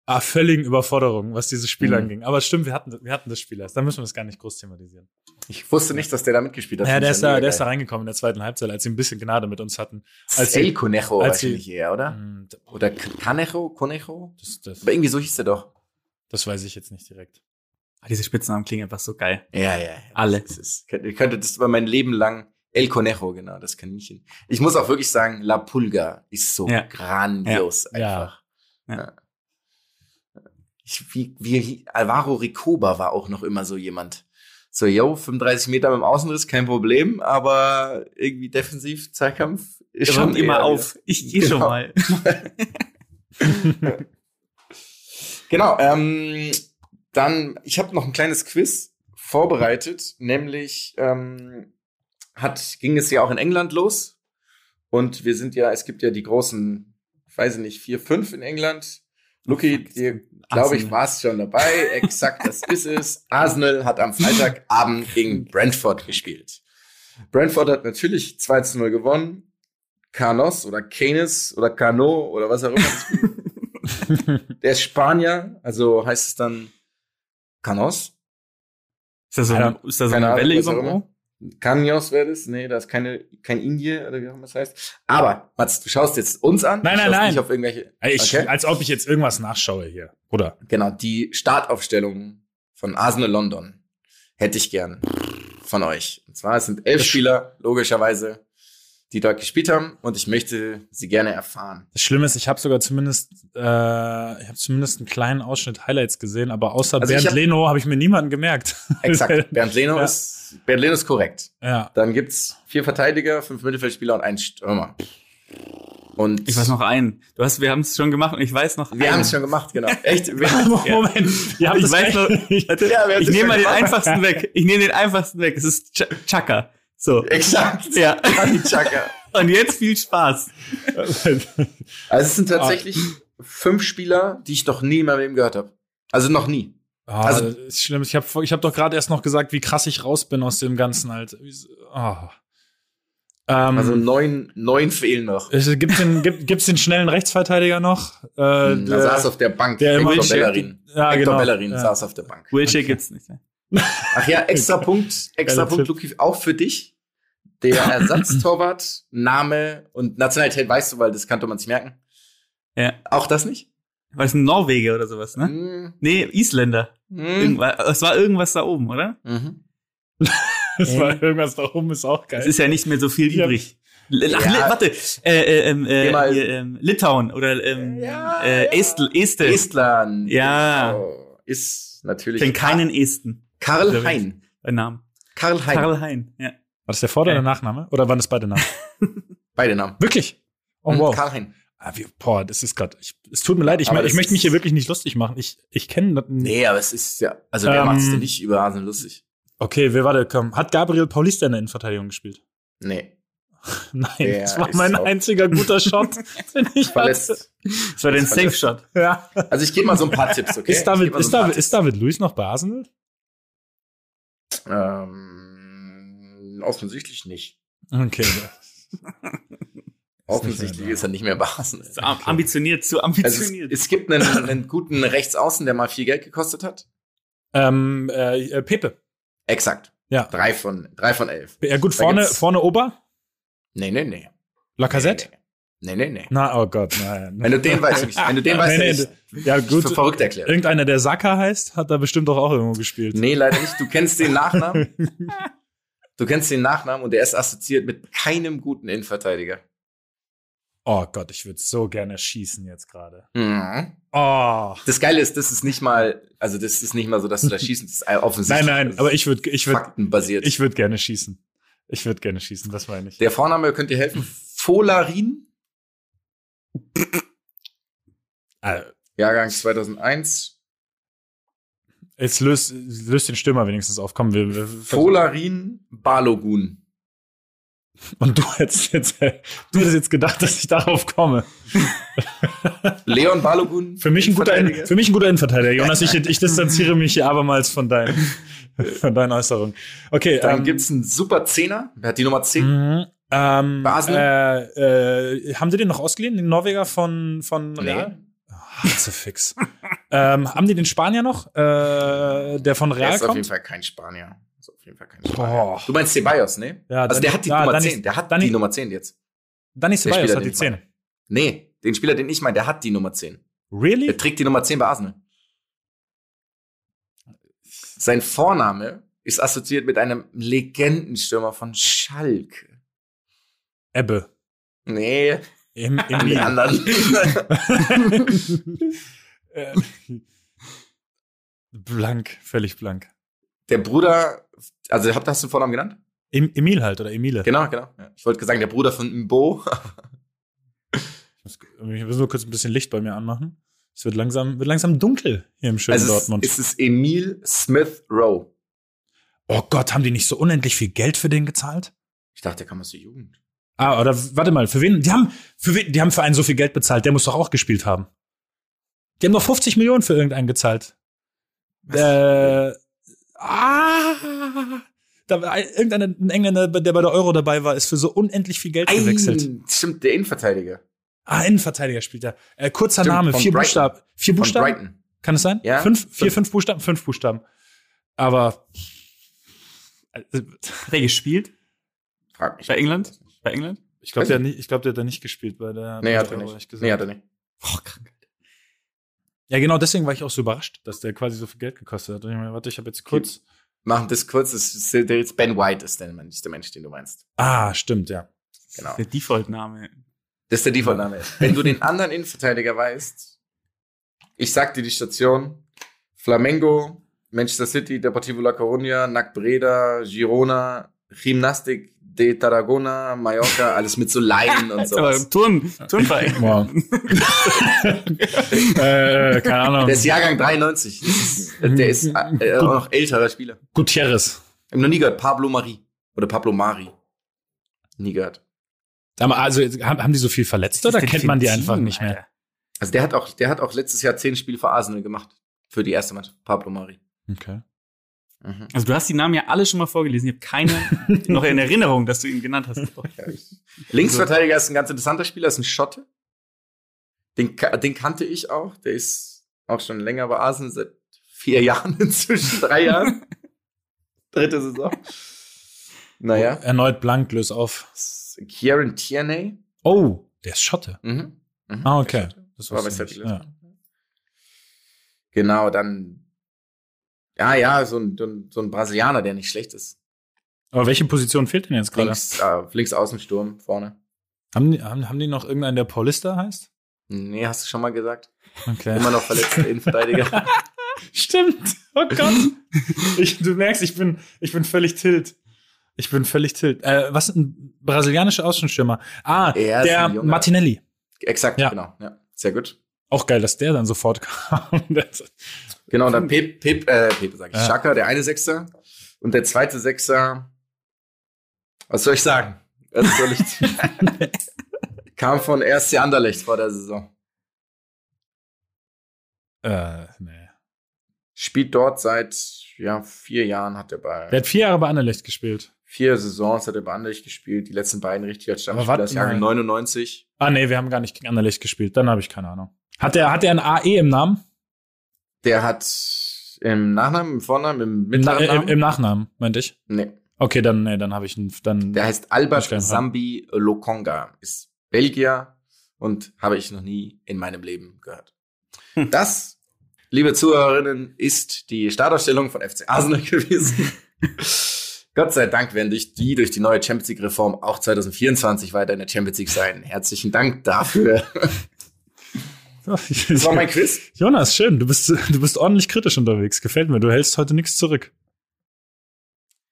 ah, völligen Überforderung, was dieses Spiel
Mhm.
anging. Aber stimmt, wir hatten, wir hatten das Spiel erst. Da müssen wir das gar nicht groß thematisieren.
Ich wusste nicht, dass der da mitgespielt hat.
Ja, der ist da, der ist da reingekommen in der zweiten Halbzeit, als sie ein bisschen Gnade mit uns hatten.
Das
als
ist
sie-
El Conejo
als sie-
wahrscheinlich eher, oder?
Mm,
Oder Canejo? Conejo?
Das, das,
Aber irgendwie so hieß der doch.
das weiß ich jetzt nicht direkt.
Ah, Diese Spitznamen klingen einfach so geil.
Ja, ja. ja.
Alle.
Das ist, ich könnte das über mein Leben lang El Conejo, genau, das Kaninchen. Ich muss auch wirklich sagen, La Pulga ist so
Ja.
grandios
Ja.
einfach.
Ja.
Ich, wie, wie, Alvaro Ricoba war auch noch immer so jemand. So, yo, 35 Meter mit dem Außenriss, kein Problem, aber irgendwie defensiv, Zweikampf ist schon
immer
eher
auf. Ich gehe schon
Genau.
mal.
Genau, ähm, dann, ich habe noch ein kleines Quiz vorbereitet, nämlich ähm, hat, ging es ja auch in England los. Und wir sind ja, es gibt ja die großen, ich weiß nicht, vier, fünf in England. Lucky, dir, glaube ich,
Arsenal.
warst schon dabei. Exakt, das ist es. Arsenal hat am Freitagabend gegen Brentford gespielt. Brentford hat natürlich 2 zu 0 gewonnen. Canos oder Canis oder Cano oder was auch immer. Der ist Spanier, also heißt es dann Canos.
Ist da so, eine, ist da so eine Welle
was Canos wäre das. Nee, da ist keine, kein Indie oder wie auch immer das heißt. Aber, Mats, du schaust jetzt uns an.
Nein, nein, nein.
Nicht auf irgendwelche.
Ich,
Okay.
Als ob ich jetzt irgendwas nachschaue hier. Oder?
Genau, die Startaufstellung von Arsenal London hätte ich gern von euch. Und zwar, es sind elf Spieler, logischerweise, die dort gespielt haben und ich möchte sie gerne erfahren.
Das Schlimme ist, ich habe sogar zumindest, äh, ich habe zumindest einen kleinen Ausschnitt Highlights gesehen, aber außer
Also
Bernd
hab-
Leno habe ich mir niemanden gemerkt.
Exakt. Bernd Leno
Ja.
ist, Bernd Leno ist korrekt.
ja.
Dann gibt's vier Verteidiger, fünf Mittelfeldspieler und einen Stürmer. Und
Ich weiß noch einen. Du hast, wir haben es schon gemacht und ich weiß noch
wir
einen.
haben es schon gemacht, genau. Echt?
Moment, ihr habt
Ich weiß noch,
Ich-
Ja, wir haben
ich nehme mal den
gemacht.
einfachsten weg. Ich nehme den einfachsten weg. Es ist Ch Chaka. So.
Exakt.
Ja.
Xhaka.
Und jetzt viel Spaß.
Also es sind tatsächlich fünf Spieler, die ich noch nie in meinem Leben gehört habe. Also noch nie.
Ah,
Also-
das ist schlimm. Ich habe ich hab doch gerade erst noch gesagt, wie krass ich raus bin aus dem Ganzen halt. Ah. Ähm,
Also neun, neun fehlen noch.
es gibt den, gibt, gibt's den schnellen Rechtsverteidiger noch? Äh,
Da
der-
saß auf der Bank.
der
Hector Bellerin.
Ja,
Hector
genau.
Bellerin
Ja.
saß auf der Bank.
Wilshere
Okay.
gibt's nicht. Ne?
Ach ja, extra Punkt, extra
Geiler
Punkt. Luki, auch für dich. Der Ersatztorwart, Name und Nationalität weißt du, weil das kannte man sich merken.
Ja.
Auch das nicht?
War es ein Norweger oder sowas, ne?
Hm,
Nee, Isländer. Irgendwas, es war irgendwas da oben, oder?
mhm.
es war irgendwas da oben, ist auch
Es
geil.
ist ja nicht mehr so viel
Ja.
übrig. Ach,
Ja.
Warte, äh, äh, ähm, äh, hier, ähm, Litauen oder ähm,
Ja,
äh,
ja.
Estel, Este.
Estland.
Ja.
Oh, ist natürlich.
Ich kenn keinen Esten
Karl Hein.
bei Namen.
Karl Hein.
Karl Hein, ja.
War das der Vor- oder der
Äh.
Nachname? Oder waren das beide Namen?
Beide Namen.
Wirklich? Oh,
Mhm,
wow.
Karl Hein.
Ah, wie, boah, das ist gerade. Es tut mir leid, ich, mein, ich möchte mich hier wirklich nicht lustig machen. Ich, ich kenne das.
Nee, aber es ist ja, also wer
Ähm,
macht's denn nicht über Arsenal lustig?
Okay, wer war der? Komm. Hat Gabriel Paulista in der Innenverteidigung gespielt?
Nee.
Nein,
Der
das war mein
auch-
einziger guter Shot, den ich hatte.
Verletzt.
Das war den
Das war das-
Safe-Shot.
Ja.
Also ich gebe mal so ein paar Tipps, okay?
Ist, David, ist,
ein
David, ist David Luiz noch bei Arsenal?
Ähm, offensichtlich nicht.
Okay.
Offensichtlich ist er nicht mehr.
Zu am- ambitioniert, zu
Also es,
ambitioniert.
es gibt einen, einen guten Rechtsaußen, der mal viel Geld gekostet hat.
ähm, äh, äh, Pepe.
Exakt.
Ja.
Drei von, drei von elf.
Ja, gut,
Da
vorne, vorne Ober?
Nee, nee, nee.
Lacazette?
Nee, nee, nee.
Na, oh Gott, nein.
Wenn du den weißt. Wenn du den weißt,
Nee,
nee,
nee. Ja, gut.
Für verrückt erklärt.
Irgendeiner, der Saka heißt, hat da bestimmt doch auch irgendwo gespielt.
Nee, leider nicht. Du kennst den Nachnamen. Du kennst den Nachnamen und der ist assoziiert mit keinem guten Innenverteidiger.
Oh Gott, ich würde so gerne schießen jetzt gerade.
Mhm.
Oh.
Das Geile ist, das ist nicht mal, also das ist nicht mal so, dass du da schießen, das ist offensichtlich.
Nein, nein, aber ich würde ich würd,
faktenbasiert.
ich würd gerne schießen. Ich würde gerne schießen, das meine ich.
Der Vorname könnte dir helfen. Folarin,
Äh,
Jahrgang 2001.
Jetzt löst, löst den Stürmer wenigstens auf. Komm, wir, wir
Folarin Balogun.
Und du hättest jetzt, du hättest jetzt gedacht, dass ich darauf komme.
Leon Balogun.
Für mich ein guter, für mich ein guter Innenverteidiger. Jonas, ich, ich distanziere mich hier abermals von deinen, von deinen Äußerungen. Okay,
Dann
ähm,
gibt's einen super Zehner. Wer hat die Nummer 10?
Ähm,
Basel?
äh, äh, haben die den noch ausgeliehen, den Norweger von, von Real? Nee. So fix. ähm, haben die den Spanier noch, äh, der von
Der
Real
ist auf jeden
kommt?
Fall kein Spanier. Ist auf jeden Fall kein Spanier. Du meinst Ceballos, ne?
Ja,
also
Dani-
der hat die
ja,
Nummer
Dani-
10. Der hat
Dani-
die Nummer 10 jetzt.
Danny Ceballos
Spieler,
hat
den
die
ich
10.
meine. Nee, den Spieler, den ich meine, der hat die Nummer 10.
Really?
Er trägt die Nummer 10 bei Arsenal. Sein Vorname ist assoziiert mit einem Legendenstürmer von Schalke.
Ebbe.
Nee,
Im, im
an die anderen.
Äh, blank, völlig blank.
der Bruder, also habt- hast du den Vornamen genannt?
Em, Emil halt, oder Emile.
Genau, genau. Ja. Ich wollte sagen, der Bruder von Mbo.
Ich muss, nur kurz ein bisschen Licht bei mir anmachen. Es wird langsam, wird langsam dunkel hier im schönen
Also es,
Dortmund.
es ist Emil Smith Rowe.
oh Gott, haben die nicht so unendlich viel Geld für den gezahlt?
Ich dachte, der kam aus der Jugend.
Ah, oder warte mal, für wen? Die haben, für wen, die haben für einen so viel Geld bezahlt, der muss doch auch gespielt haben. Die haben noch 50 Millionen für irgendeinen gezahlt. Äh, ah, da war ein- irgendeiner ein Engländer, der bei der Euro dabei war, ist für so unendlich viel Geld gewechselt.
Ein, stimmt, der Innenverteidiger.
Ah, Innenverteidiger spielt er. Äh, kurzer
Stimmt,
Name, vier
Brighton.
Buchstaben. Vier
Von
Buchstaben?
Brighton.
Kann es sein?
Ja,
Fünf, vier,
fünf.
fünf Buchstaben? Fünf Buchstaben. Aber äh,
Hat er gespielt
Frag mich.
bei England? Bei England?
ich glaube, der, hat nicht- ich glaub, der hat da nicht gespielt bei der.
Nee, hat er nicht.
gesagt.
Nee, hat er nicht.
Oh, krank.
Ja, genau deswegen war ich auch so überrascht, dass der quasi so viel Geld gekostet hat. Und ich meine, warte, ich habe jetzt kurz.
Machen das kurz. Das ist, der ist Ben White ist der, ist der Mensch, den du meinst.
Ah, stimmt, ja.
Genau.
Der Default-Name.
Das ist der Default-Name. Wenn du den anderen Innenverteidiger weißt, ich sag dir die Station, Flamengo, Manchester City, Deportivo La Coruña, NAC Breda, Girona, Gymnastik de Tarragona, Mallorca, alles mit so Laien und sowas.
Turn, Turnverein.
Wow. äh, keine Ahnung.
Der ist Jahrgang 93. Das ist, der ist äh, auch noch älterer Spieler.
Gutierrez.
Ich hab noch nie gehört. Pablo Mari. Oder Pablo Mari. Nie gehört.
Aber also haben, die so viel verletzt oder kennt man die
Team,
einfach nicht mehr?
Alter?
Also der hat auch, der hat auch letztes Jahr zehn Spiele für Arsenal gemacht. für die erste Mannschaft. Pablo Mari.
Okay.
Mhm.
Also du hast die Namen ja alle schon mal vorgelesen. Ich habe keine noch in Erinnerung, dass du ihn genannt hast.
Linksverteidiger ist ein ganz interessanter Spieler, ist ein Schotte. Den, den kannte ich auch. Der ist auch schon länger bei Arsenal, seit vier Jahren inzwischen, drei Jahren. Dritte Saison. Naja.
Erneut blank, löse auf.
Kieran Tierney.
Oh, der ist Schotte.
Mhm. Mhm.
Ah, okay. Das
war bei.
Ja.
Genau, dann. Ja, ja, so ein, so ein- Brasilianer, der nicht schlecht ist.
Aber welche Position fehlt denn jetzt gerade?
Links, äh, links Außensturm vorne.
Haben die, haben, haben die noch irgendeinen, der Paulista heißt?
Nee, hast du schon mal gesagt.
Okay.
Immer noch verletzter Innenverteidiger.
Stimmt. Oh Gott. Ich, du merkst, ich bin, ich bin völlig tilt. Ich bin völlig tilt. Äh, was ein brasilianischer Außenstürmer? Ah,
Er
der. Martinelli.
Exakt,
Ja.
genau. Ja, sehr gut.
Auch geil, dass der dann sofort kam.
Genau, dann Pep, Pep, äh, Pep sag ich,
Ja.
Schaka, der eine Sechser. Und der zweite Sechser, was soll ich sagen? Was soll ich Kam von RC Anderlecht vor der Saison.
äh, nee.
Spielt dort seit ja, vier Jahren, hat er bei
Der hat vier Jahre bei Anderlecht gespielt.
Vier Saisons hat er bei Anderlecht gespielt, die letzten beiden richtig als
Aber
Stammspieler,
warte
das
mal.
99.
Ah, nee, wir haben gar nicht gegen Anderlecht gespielt. Dann habe ich keine Ahnung. Hat der, hat der ein AE im Namen?
Der hat im Nachnamen, im Vornamen, im
Im, Na
mittleren
äh,
Namen?
Im Nachnamen, meinte ich.
nee.
Okay, dann, nee, dann habe ich einen, dann.
Der heißt Albert. Sambi Lokonga, ist Belgier und habe ich noch nie in meinem Leben gehört.
Hm.
Das, liebe Zuhörerinnen, ist die Startausstellung von FC Arsenal gewesen. Gott sei Dank werden durch die, durch die neue Champions League Reform auch 2024 weiter in der Champions League sein. Herzlichen Dank dafür. Das war mein Quiz.
Jonas, schön. Du bist, du bist ordentlich kritisch unterwegs. Gefällt mir. Du hältst heute nichts zurück.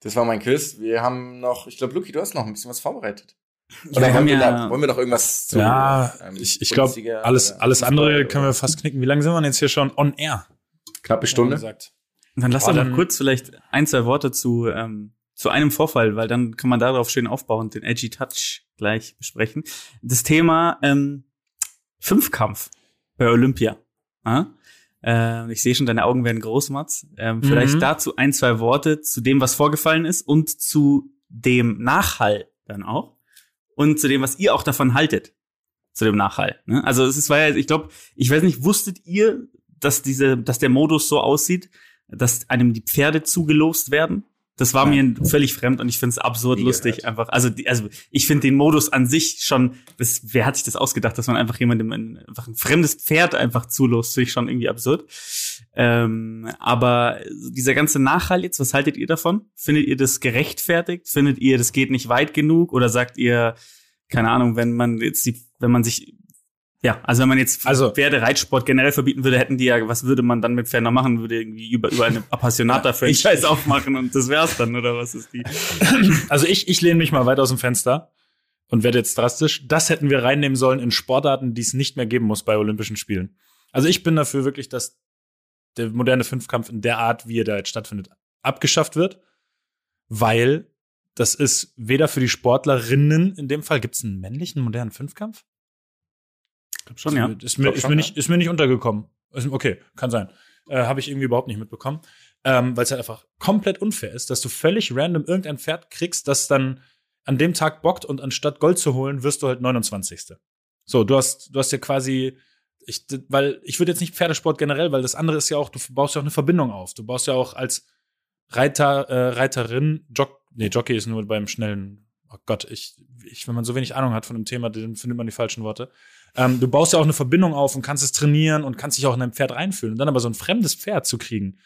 Das war mein Quiz. Wir haben noch, ich glaube, Luki, du hast noch ein bisschen was vorbereitet.
wir
Oder
haben
wollen, wir
ja-
da, wollen wir noch irgendwas zu
ja,
ähm,
ich, ich glaube, alles, alles andere
oder-
können wir fast knicken. Wie lange sind wir denn jetzt hier schon on air?
Knappe Stunde.
Gesagt.
Dann lass doch mal kurz vielleicht ein, zwei Worte zu, ähm, zu einem Vorfall, weil dann kann man darauf schön aufbauen und den Edgy Touch gleich besprechen. Das Thema ähm, Fünfkampf bei Olympia. Ah? Äh, ich sehe schon, deine Augen werden groß, Mats. Ähm, vielleicht
Mhm.
dazu ein, zwei Worte zu dem, was vorgefallen ist und zu dem Nachhall dann auch und zu dem, was ihr auch davon haltet, zu dem Nachhall. Ne? Also es ist, war ja, ich glaube, ich weiß nicht, wusstet ihr, dass diese, dass der Modus so aussieht, dass einem die Pferde zugelost werden? Das war mir völlig fremd und ich finde es absurd
Nie
lustig
gehört.
einfach. Also, die, also ich finde den Modus an sich schon, das, wer hat sich das ausgedacht, dass man einfach jemandem ein, einfach ein fremdes Pferd einfach zulost, finde ich schon irgendwie absurd. Ähm, aber dieser ganze Nachhall jetzt, was haltet ihr davon? Findet ihr das gerechtfertigt? Findet ihr, das geht nicht weit genug? Oder sagt ihr, keine Ahnung, wenn man jetzt die, wenn man sich ja, also wenn man jetzt
Also-
Pferdereitsport generell verbieten würde, hätten die ja, was würde man dann mit Pferden machen? Würde irgendwie über, über eine Appassionata-Franchise aufmachen und das wär's dann, oder was ist die?
Also ich, ich lehne mich mal weit aus dem Fenster und werde jetzt drastisch. Das hätten wir reinnehmen sollen in Sportarten, die es nicht mehr geben muss bei Olympischen Spielen. Also ich bin dafür wirklich, dass der moderne Fünfkampf in der Art, wie er da jetzt stattfindet, abgeschafft wird, weil das ist weder für die Sportlerinnen, in dem Fall gibt es einen männlichen modernen Fünfkampf?
Glaub schon, ja.
Ist mir, ist mir, nicht, ist mir nicht untergekommen. Okay, kann sein. Äh, Habe ich irgendwie überhaupt nicht mitbekommen. Ähm, Weil es halt einfach komplett unfair ist, dass du völlig random irgendein Pferd kriegst, das dann an dem Tag bockt und anstatt Gold zu holen, wirst du halt 29. So, du hast, du hast ja quasi, ich, weil ich würde jetzt nicht Pferdesport generell, weil das andere ist ja auch, du baust ja auch eine Verbindung auf. Du baust ja auch als Reiter, äh, Reiterin, Jock, nee, Jockey ist nur beim schnellen, oh Gott, ich, ich, wenn man so wenig Ahnung hat von dem Thema, dann findet man die falschen Worte. Ähm, du baust ja auch eine Verbindung auf und kannst es trainieren und kannst dich auch in dein Pferd reinfühlen. Und dann aber so ein fremdes Pferd zu kriegen,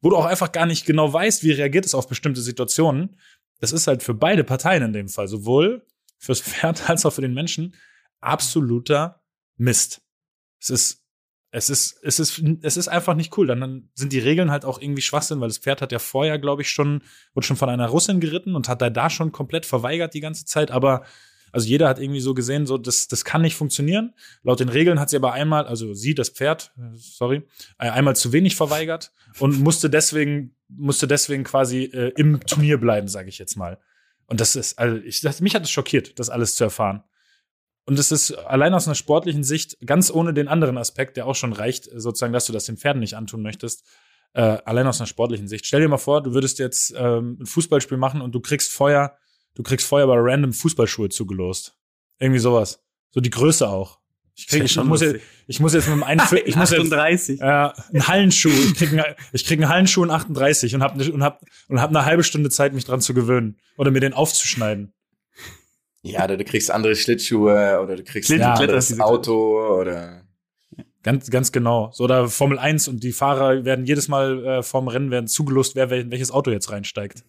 wo du auch einfach gar nicht genau weißt, wie reagiert es auf bestimmte Situationen, das ist halt für beide Parteien in dem Fall, sowohl fürs Pferd als auch für den Menschen, absoluter Mist. Es ist, es ist, es ist, es ist einfach nicht cool. Dann, dann sind die Regeln halt auch irgendwie Schwachsinn, weil das Pferd hat ja vorher, glaube ich, schon, wurde schon von einer Russin geritten und hat da da schon komplett verweigert die ganze Zeit, aber also jeder hat irgendwie so gesehen, so das, das kann nicht funktionieren. Laut den Regeln hat sie aber einmal, also sie, das Pferd, sorry, äh, einmal zu wenig verweigert und musste deswegen, musste deswegen quasi äh, im Turnier bleiben, sage ich jetzt mal. Und das ist, also ich, das, mich hat es schockiert, das alles zu erfahren. Und es ist allein aus einer sportlichen Sicht, ganz ohne den anderen Aspekt, der auch schon reicht, sozusagen, dass du das den Pferden nicht antun möchtest, äh, allein aus einer sportlichen Sicht. Stell dir mal vor, du würdest jetzt ähm, ein Fußballspiel machen und du kriegst Feuer, du kriegst Feuer bei random Fußballschuhe zugelost. Irgendwie sowas. So die Größe auch. Ich, krieg, ich, muss, jetzt, ich muss jetzt mit ich muss jetzt,
38.
äh, einen Hallenschuh, ich krieg, einen, ich krieg einen Hallenschuh in 38 und hab, ne, und hab, und hab eine halbe Stunde Zeit, mich dran zu gewöhnen oder mir den aufzuschneiden.
Ja, oder du kriegst andere Schlittschuhe oder du kriegst
Schlitten-
ein anderes Auto oder
Ganz, ganz genau. So, oder Formel 1 und die Fahrer werden jedes Mal äh, vorm Rennen werden zugelost, wer wel- welches Auto jetzt reinsteigt.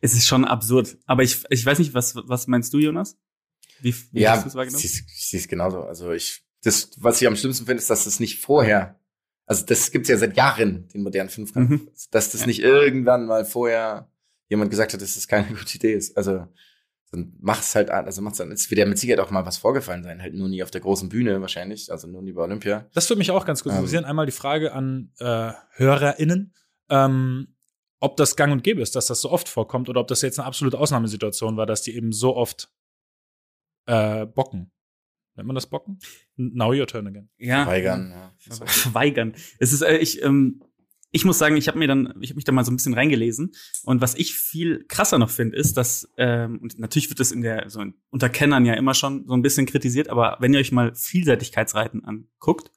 Es ist schon absurd. Aber ich, ich weiß nicht, was, was meinst du, Jonas? Wie, wie
ja,
hast du es
ich
wahrgenommen?
sehe es genauso. Also ich, das, was ich am schlimmsten finde, ist, dass das nicht vorher, also das gibt's ja seit Jahren, den modernen Fünfkampf,
Mhm.
dass das
Ja.
nicht irgendwann mal vorher jemand gesagt hat, dass das keine gute Idee ist. Also dann mach's halt an, also macht's dann, es wird ja mit Sicherheit auch mal was vorgefallen sein, halt nur nie auf der großen Bühne wahrscheinlich, also nur nie bei Olympia.
Das würde mich auch ganz kurz
Ähm.
interessieren. Einmal die Frage an äh, HörerInnen, ähm, ob das gang und gäbe ist, dass das so oft vorkommt oder ob das jetzt eine absolute Ausnahmesituation war, dass die eben so oft äh, bocken. Nennt man das Bocken? Now your turn again.
ja.
Weigern, ja. So.
Verweigern. Es ist, äh, ich, ähm, ich muss sagen, ich habe mir dann, ich habe mich da mal so ein bisschen reingelesen und was ich viel krasser noch finde, ist, dass ähm, und natürlich wird das in der so in, unter Kennern ja immer schon so ein bisschen kritisiert, aber wenn ihr euch mal Vielseitigkeitsreiten anguckt,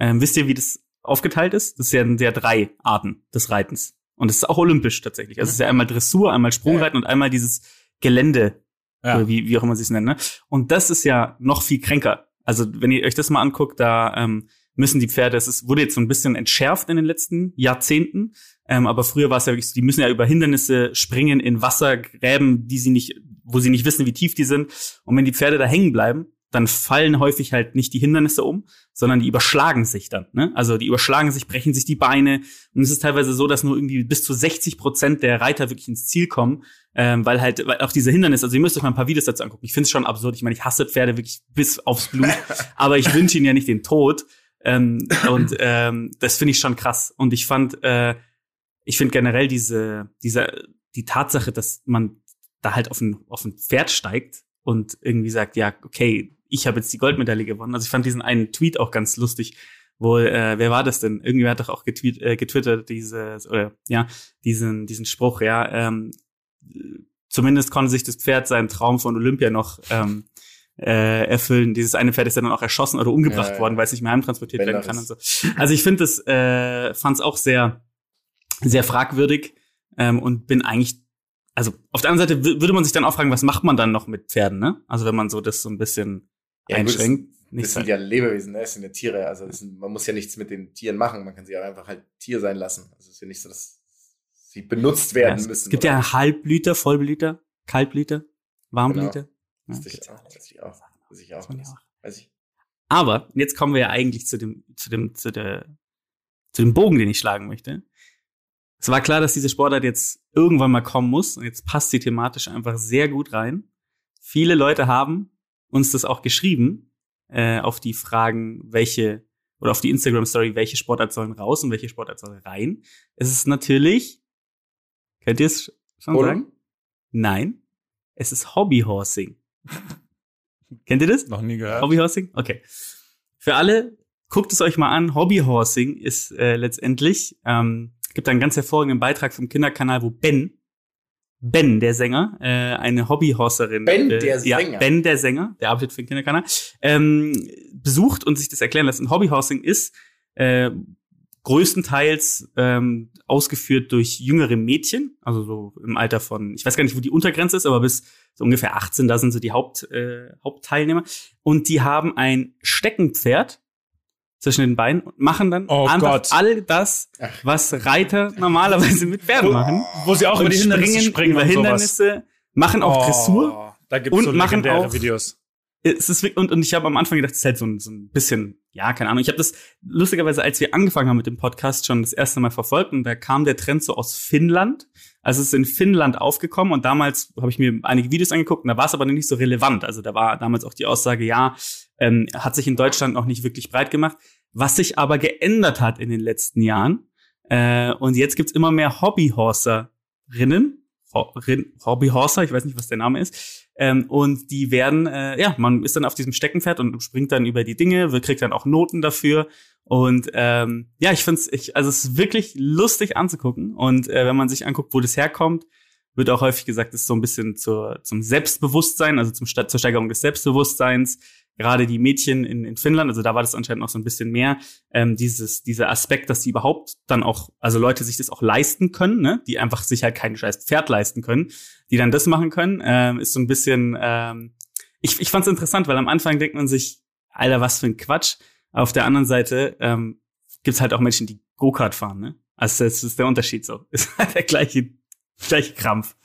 ähm, wisst ihr, wie das aufgeteilt ist? Das sind ja drei Arten des Reitens und es ist auch olympisch tatsächlich. Also es ist ja einmal Dressur, einmal Sprungreiten und einmal dieses Gelände
Ja.
wie, wie auch immer sie es nennen. Ne? Und das ist ja noch viel kränker. Also wenn ihr euch das mal anguckt, da ähm, müssen die Pferde, es ist, wurde jetzt so ein bisschen entschärft in den letzten Jahrzehnten, ähm, aber früher war es ja wirklich, so, die müssen ja über Hindernisse springen in Wassergräben, die sie nicht, wo sie nicht wissen, wie tief die sind. Und wenn die Pferde da hängen bleiben, dann fallen häufig halt nicht die Hindernisse um, sondern die überschlagen sich dann. Ne? Also die überschlagen sich, brechen sich die Beine. Und es ist teilweise so, dass nur irgendwie bis zu 60 Prozent der Reiter wirklich ins Ziel kommen, ähm, weil halt weil auch diese Hindernisse, also ihr müsst euch mal ein paar Videos dazu angucken. Ich finde es schon absurd. Ich meine, ich hasse Pferde wirklich bis aufs Blut, aber ich wünsche ihnen ja nicht den Tod. Ähm, und ähm, das finde ich schon krass. Und ich fand, äh, ich finde generell diese, diese, die Tatsache, dass man da halt auf ein, auf ein Pferd steigt und irgendwie sagt, ja, okay, ich habe jetzt die Goldmedaille gewonnen. Also ich fand diesen einen Tweet auch ganz lustig, wo, äh, wer war das denn? Irgendwie hat doch auch getweet, äh, getwittert, dieses, oder ja, diesen, diesen Spruch, ja, ähm, zumindest konnte sich das Pferd seinen Traum von Olympia noch ähm, äh, erfüllen. Dieses eine Pferd ist ja dann auch erschossen oder umgebracht
Ja, ja.
worden, weil es nicht mehr heimtransportiert werden
Bänderriss.
kann und so. Also ich finde es, äh, fand es auch sehr, sehr fragwürdig ähm, und bin eigentlich, also auf der anderen Seite wü- würde man sich dann auch fragen, was macht man dann noch mit Pferden, ne? Also wenn man so das so ein bisschen
Ja, gut,
einschränkt.
Das
Nichts
sind ja Lebewesen, ne? Das sind ja Tiere. Also das sind, man muss ja nichts mit den Tieren machen. Man kann sie auch einfach halt Tier sein lassen. Also es ist ja nicht so, dass sie benutzt werden
es,
müssen.
es gibt
oder?
ja Halbblüter, Vollblüter, Kaltblüter, Warmblüter. Ja,
Weiß ich auch. Weiß ich auch. Weiß ich auch.
Weiß man ja auch.
Weiß ich.
Aber jetzt kommen wir ja eigentlich zu dem, zu dem, zu der, zu dem Bogen, den ich schlagen möchte. Es war klar, dass diese Sportart jetzt irgendwann mal kommen muss und jetzt passt sie thematisch einfach sehr gut rein. Viele Leute haben uns das auch geschrieben äh, auf die Fragen, welche oder auf die Instagram Story, welche Sportart sollen raus und welche Sportart soll rein. Es ist natürlich, könnt ihr es schon
Polo?
sagen? Nein, es ist Hobbyhorsing. Kennt ihr das?
Noch nie gehört.
Hobbyhorsing? Okay. Für alle, guckt es euch mal an. Hobbyhorsing ist äh, letztendlich, ähm, gibt einen ganz hervorragenden Beitrag vom Kinderkanal, wo Ben, Ben, der Sänger, äh, eine Hobbyhorserin.
Ben,
äh,
der
ja,
Sänger?
Ben, der Sänger, der arbeitet für den Kinderkanal, ähm, besucht und sich das erklären lässt. Und Hobbyhorsing ist äh, größtenteils ähm, ausgeführt durch jüngere Mädchen, also so im Alter von, ich weiß gar nicht, wo die Untergrenze ist, aber bis so ungefähr 18, da sind so die Haupt, äh, Hauptteilnehmer. Und die haben ein Steckenpferd zwischen den Beinen und machen dann
Oh
einfach
Gott.
all das, was Reiter normalerweise mit Pferden machen.
Wo sie auch über
und
die Hindernisse
springen
springen
über
und sowas.
Hindernisse, machen auch Dressur.
Oh, Da gibt's
und
so
machen
legendäre
auch-
Videos.
Es ist und, und ich habe am Anfang gedacht, es ist halt so ein, so ein bisschen, ja, keine Ahnung. Ich habe das lustigerweise, als wir angefangen haben mit dem Podcast, schon das erste Mal verfolgt und da kam der Trend so aus Finnland. Also es ist in Finnland aufgekommen und damals habe ich mir einige Videos angeguckt und da war es aber nicht so relevant. Also da war damals auch die Aussage, ja, ähm, hat sich in Deutschland noch nicht wirklich breit gemacht. Was sich aber geändert hat in den letzten Jahren. Äh, und jetzt gibt's immer mehr Hobbyhorserinnen, Hobbyhorser, ich weiß nicht, was der Name ist. Ähm, und die werden, äh, ja, man ist dann auf diesem Steckenpferd und springt dann über die Dinge, kriegt dann auch Noten dafür. Und ähm, ja, ich finde es, also es ist wirklich lustig anzugucken. Und äh, wenn man sich anguckt, wo das herkommt, wird auch häufig gesagt, es ist so ein bisschen zur, zum Selbstbewusstsein, also zum, zur Steigerung des Selbstbewusstseins. Gerade die Mädchen in, in Finnland, also da war das anscheinend noch so ein bisschen mehr, ähm, dieses, dieser Aspekt, dass die überhaupt dann auch, also Leute sich das auch leisten können, ne? die einfach sich halt kein scheiß Pferd leisten können, die dann das machen können, ähm, ist so ein bisschen, ähm, ich, ich fand es interessant, weil am Anfang denkt man sich, Alter, was für ein Quatsch. Auf der anderen Seite ähm, gibt halt auch Menschen, die Go-Kart fahren, ne? Also das ist der Unterschied so. Ist halt der gleiche gleich Krampf.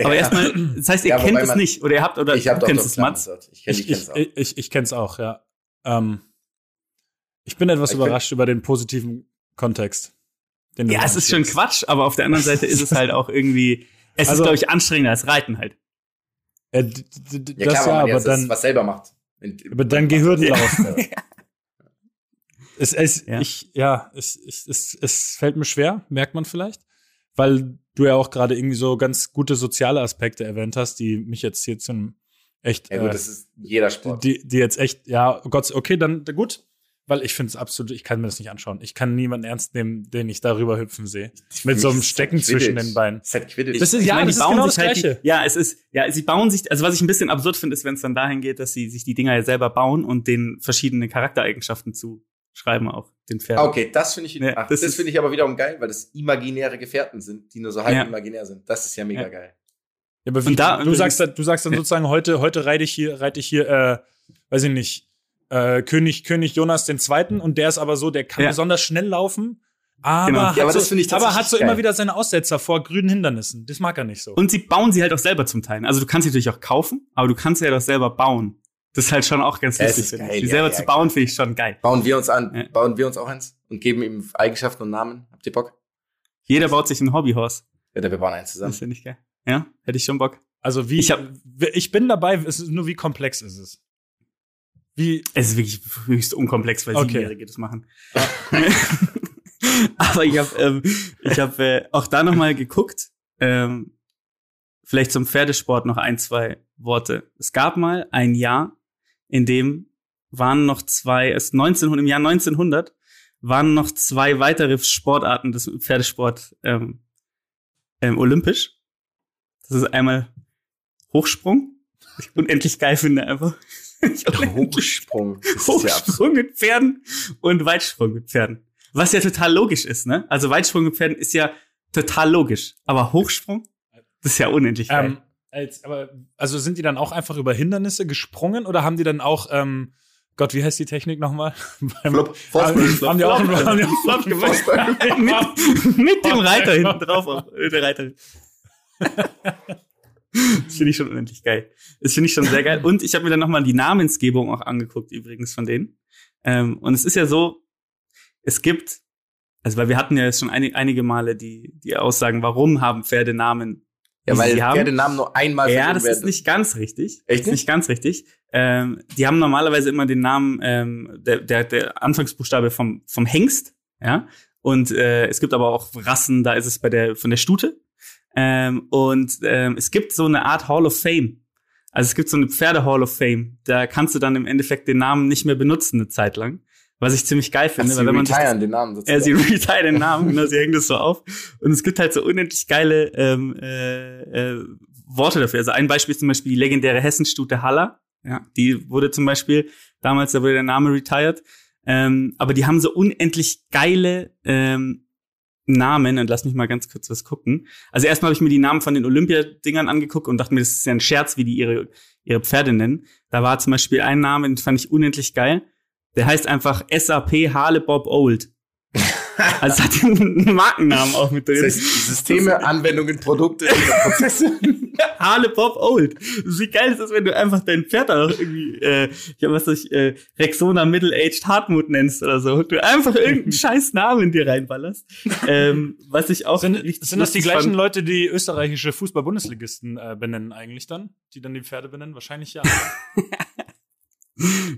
Aber ja. erstmal, das heißt, ihr ja, kennt es nicht oder ihr habt oder
ich hab
du kennst es, Mats?
Ich, kenn, ich, ich, ich, ich, ich kenn's auch, ja. Ähm, ich bin etwas ich überrascht über den positiven Kontext.
ja, es ist schon Quatsch, aber auf der anderen Seite ist es halt auch irgendwie, es also, ist, glaube ich, anstrengender als Reiten halt.
Äh, ja, klar, ja, aber dann, was selber macht.
Aber dann Gehirnlauf. es, es, ja. Ich, ja, es, es, es, es fällt mir schwer, merkt man vielleicht weil du ja auch gerade irgendwie so ganz gute soziale Aspekte erwähnt hast, die mich jetzt hier zum echt.
Ja, gut, äh, das ist jeder Sport.
Die, die jetzt echt, ja, oh Gott, okay, dann gut. Weil ich finde es absolut, ich kann mir das nicht anschauen. Ich kann niemanden ernst nehmen, den ich darüber hüpfen sehe. Mit so einem Stecken zwischen den Beinen.
Das ist, ja, meine, das ist genau das Gleiche. Halt, ja, es ist, ja, sie bauen sich, also was ich ein bisschen absurd finde, ist, wenn es dann dahin geht, dass sie sich die Dinger ja selber bauen und den verschiedene Charaktereigenschaften zu schreiben auch den Pferden.
Okay, das finde ich, ja, ach, das, das finde ich aber wiederum geil, weil das imaginäre Gefährten sind, die nur so halb ja. imaginär sind. Das ist ja mega ja. geil.
Ja, aber wie, da, du sagst, du sagst dann sozusagen heute, heute reite ich hier, reite ich hier, äh, weiß ich nicht, äh, König, König Jonas den Zweiten und der ist aber so, der kann besonders schnell laufen. Aber, genau. hat, ja, aber, so, aber hat so geil. immer wieder seine Aussetzer vor grünen Hindernissen. Das mag er nicht so.
Und sie bauen sie halt auch selber zum Teil. Also du kannst sie natürlich auch kaufen, aber du kannst sie halt auch selber bauen. Das ist halt schon auch ganz lustig. Finde ich. Die ja, selber ja, zu bauen, finde ich schon geil.
Bauen wir uns an, ja. bauen wir uns auch eins und geben ihm Eigenschaften und Namen. Habt ihr Bock?
Jeder baut sich ein Hobbyhorse.
Ja, wir bauen eins zusammen.
Das finde ich geil. Ja, hätte ich schon Bock.
Also wie, ich, hab, ich bin dabei, es ist nur wie komplex ist es.
Wie? Es ist wirklich höchst unkomplex, weil okay. Siebenjährige das machen. Aber ich habe ähm, ich hab, äh, auch da nochmal geguckt. Ähm, vielleicht zum Pferdesport noch ein, zwei Worte. Es gab mal ein Jahr, in dem waren noch zwei, es 1900, im Jahr 1900 waren noch zwei weitere Sportarten des Pferdesport ähm, ähm, olympisch. Das ist einmal Hochsprung, was ich unendlich geil finde einfach.
Hochsprung.
Hochsprung mit Pferden und Weitsprung mit Pferden. Was ja total logisch ist, ne? Also Weitsprung mit Pferden ist ja total logisch. Aber Hochsprung, das ist ja unendlich geil. Ähm,
als, aber, also sind die dann auch einfach über Hindernisse gesprungen oder haben die dann auch, ähm, Gott, wie heißt die Technik nochmal?
Flop,
haben, haben die auch einen haben die auch Flop gemacht?
mit, mit dem Reiter hinten drauf, auf, der Reiter. das finde ich schon unendlich geil. Das finde ich schon sehr geil. Und ich habe mir dann nochmal die Namensgebung auch angeguckt, übrigens von denen. Ähm, und es ist ja so, es gibt, also weil wir hatten ja jetzt schon einige, einige Male die, die Aussagen, warum haben Pferde Namen
ja, weil Pferdenamen nur einmal
Ja, das ist nicht ganz richtig. Echt nicht? nicht ganz richtig. Ähm, die haben normalerweise immer den Namen, ähm, der, der, der Anfangsbuchstabe vom, vom Hengst, ja. Und äh, es gibt aber auch Rassen, da ist es bei der von der Stute. Ähm, und ähm, es gibt so eine Art Hall of Fame. Also es gibt so eine Pferde Hall of Fame. Da kannst du dann im Endeffekt den Namen nicht mehr benutzen eine Zeit lang was ich ziemlich geil finde.
Ach, weil wenn man retiren den Namen
sozusagen. Ja, sie retiren den Namen, genau, sie hängen das so auf. Und es gibt halt so unendlich geile ähm, äh, äh, Worte dafür. Also ein Beispiel ist zum Beispiel die legendäre Hessenstute Haller. Ja, die wurde zum Beispiel, damals da wurde der Name retired. Ähm, aber die haben so unendlich geile ähm, Namen und lass mich mal ganz kurz was gucken. Also erstmal habe ich mir die Namen von den Olympiadingern angeguckt und dachte mir, das ist ja ein Scherz, wie die ihre, ihre Pferde nennen. Da war zum Beispiel ein Name, den fand ich unendlich geil. Der heißt einfach SAP Harle Bob Old. Also hat einen Markennamen auch mit drin. Das
heißt, Systeme, Anwendungen, Produkte, Prozesse.
Harle Bob Old. Wie geil ist das, wenn du einfach dein Pferd auch irgendwie, äh, ich hab was ich, äh, Rexona Middle-Aged Hartmut nennst oder so. Und du einfach irgendeinen scheiß Namen in dir reinballerst. Ähm, was ich auch.
Sind, sind das die gleichen fand. Leute, die österreichische Fußball-Bundesligisten äh, benennen eigentlich dann? Die dann die Pferde benennen? Wahrscheinlich ja.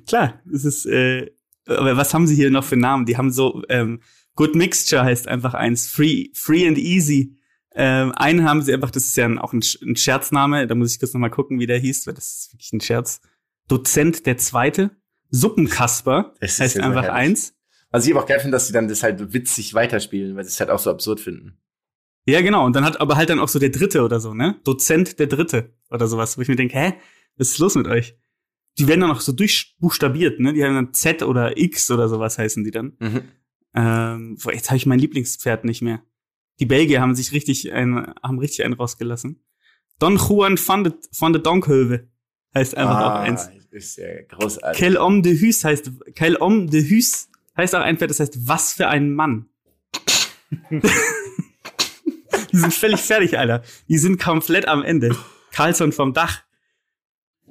Klar, es ist, äh, aber was haben sie hier noch für Namen? Die haben so, ähm, Good Mixture heißt einfach eins, Free, Free and Easy, Ähm, einen haben sie einfach, das ist ja ein, auch ein, ein Scherzname, da muss ich kurz nochmal gucken, wie der hieß, weil das ist wirklich ein Scherz. Dozent der Zweite, Suppenkasper,
Das
heißt einfach
herrlich.
eins.
Was ich aber auch geil finde, dass sie dann das halt witzig weiterspielen, weil sie es halt auch so absurd finden.
Ja, genau. Und dann hat aber halt dann auch so der Dritte oder so, ne? Dozent der Dritte oder sowas, wo ich mir denke, hä, was ist los mit euch? Die werden dann auch so durchbuchstabiert, ne? Die haben dann Z oder X oder sowas heißen die dann.
Mhm.
Ähm, boah, jetzt habe ich mein Lieblingspferd nicht mehr. Die Belgier haben sich richtig ein, haben richtig einen rausgelassen. Don Juan van de, van de Donkhöve heißt einfach auch eins.
Ah, ist ja großartig.
Quel homme de Hus heißt, Quel homme de Hus heißt auch ein Pferd, das heißt, was für ein Mann. Die sind völlig fertig, Alter. Die sind komplett am Ende. Carlson vom Dach.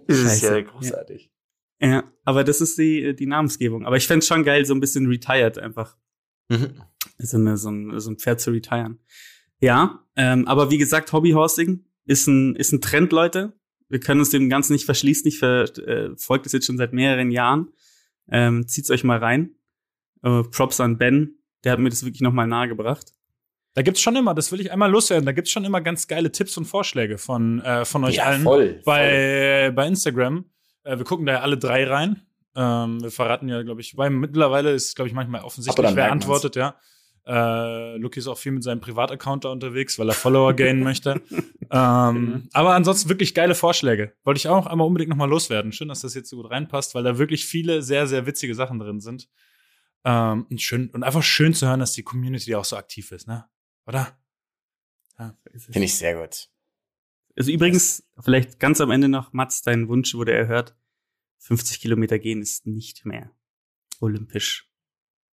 Das ist ja
Scheiße.
großartig.
Ja, aber das ist die, die Namensgebung. Aber ich fänd's schon geil, so ein bisschen retired einfach.
Mhm.
So, eine, so, ein, so ein Pferd zu retiren. Ja, ähm, aber wie gesagt, Hobbyhorsing ist ein, ist ein Trend, Leute. Wir können uns dem Ganzen nicht verschließen. Ich verfolge das jetzt schon seit mehreren Jahren. Ähm, zieht's euch mal rein. Äh, Props an Ben. Der hat mir das wirklich nochmal nahegebracht.
Da gibt's schon immer, das will ich einmal loswerden, da gibt's schon immer ganz geile Tipps und Vorschläge von, äh, von euch
Ja,
allen.
voll, voll.
bei, bei Instagram. Äh, wir gucken da ja alle drei rein. Ähm, wir verraten ja, glaube ich, weil mittlerweile ist, glaube ich, manchmal offensichtlich, wer
man's.
antwortet, ja. Äh, Luki ist auch viel mit seinem Privataccount da unterwegs, weil er Follower gainen möchte. Ähm, aber ansonsten wirklich geile Vorschläge. Wollte ich auch einmal unbedingt nochmal loswerden. Schön, dass das jetzt so gut reinpasst, weil da wirklich viele sehr, sehr witzige Sachen drin sind. Ähm, und, schön, und einfach schön zu hören, dass die Community auch so aktiv ist, ne? Oder?
Finde ich sehr gut.
Also übrigens, vielleicht ganz am Ende noch, Mats, dein Wunsch wurde erhört. 50 Kilometer gehen ist nicht mehr olympisch.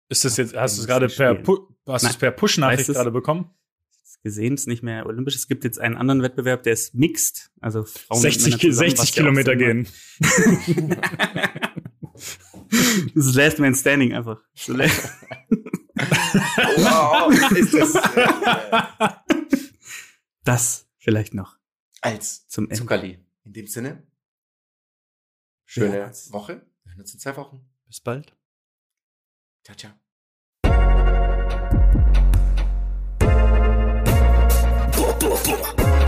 Ist das jetzt, hast du es gerade per. Pu hast du es
Nein.
per Push-Nachricht gerade bekommen?
gesehen, ist nicht mehr olympisch. Es gibt jetzt einen anderen Wettbewerb, der ist mixed, also Frauen und
60,
Männer
Ki-
zusammen,
60
was ja auch
Kilometer gehen.
das ist Last Man Standing einfach. So last-
Wow, ist das äh,
Das vielleicht noch
als
zum Ende.
Zuckerli. In dem Sinne, schöne
Ja.
Woche. Wir hören uns in zwei Wochen.
Bis bald.
Ciao, ciao.
Boah, boah, boah.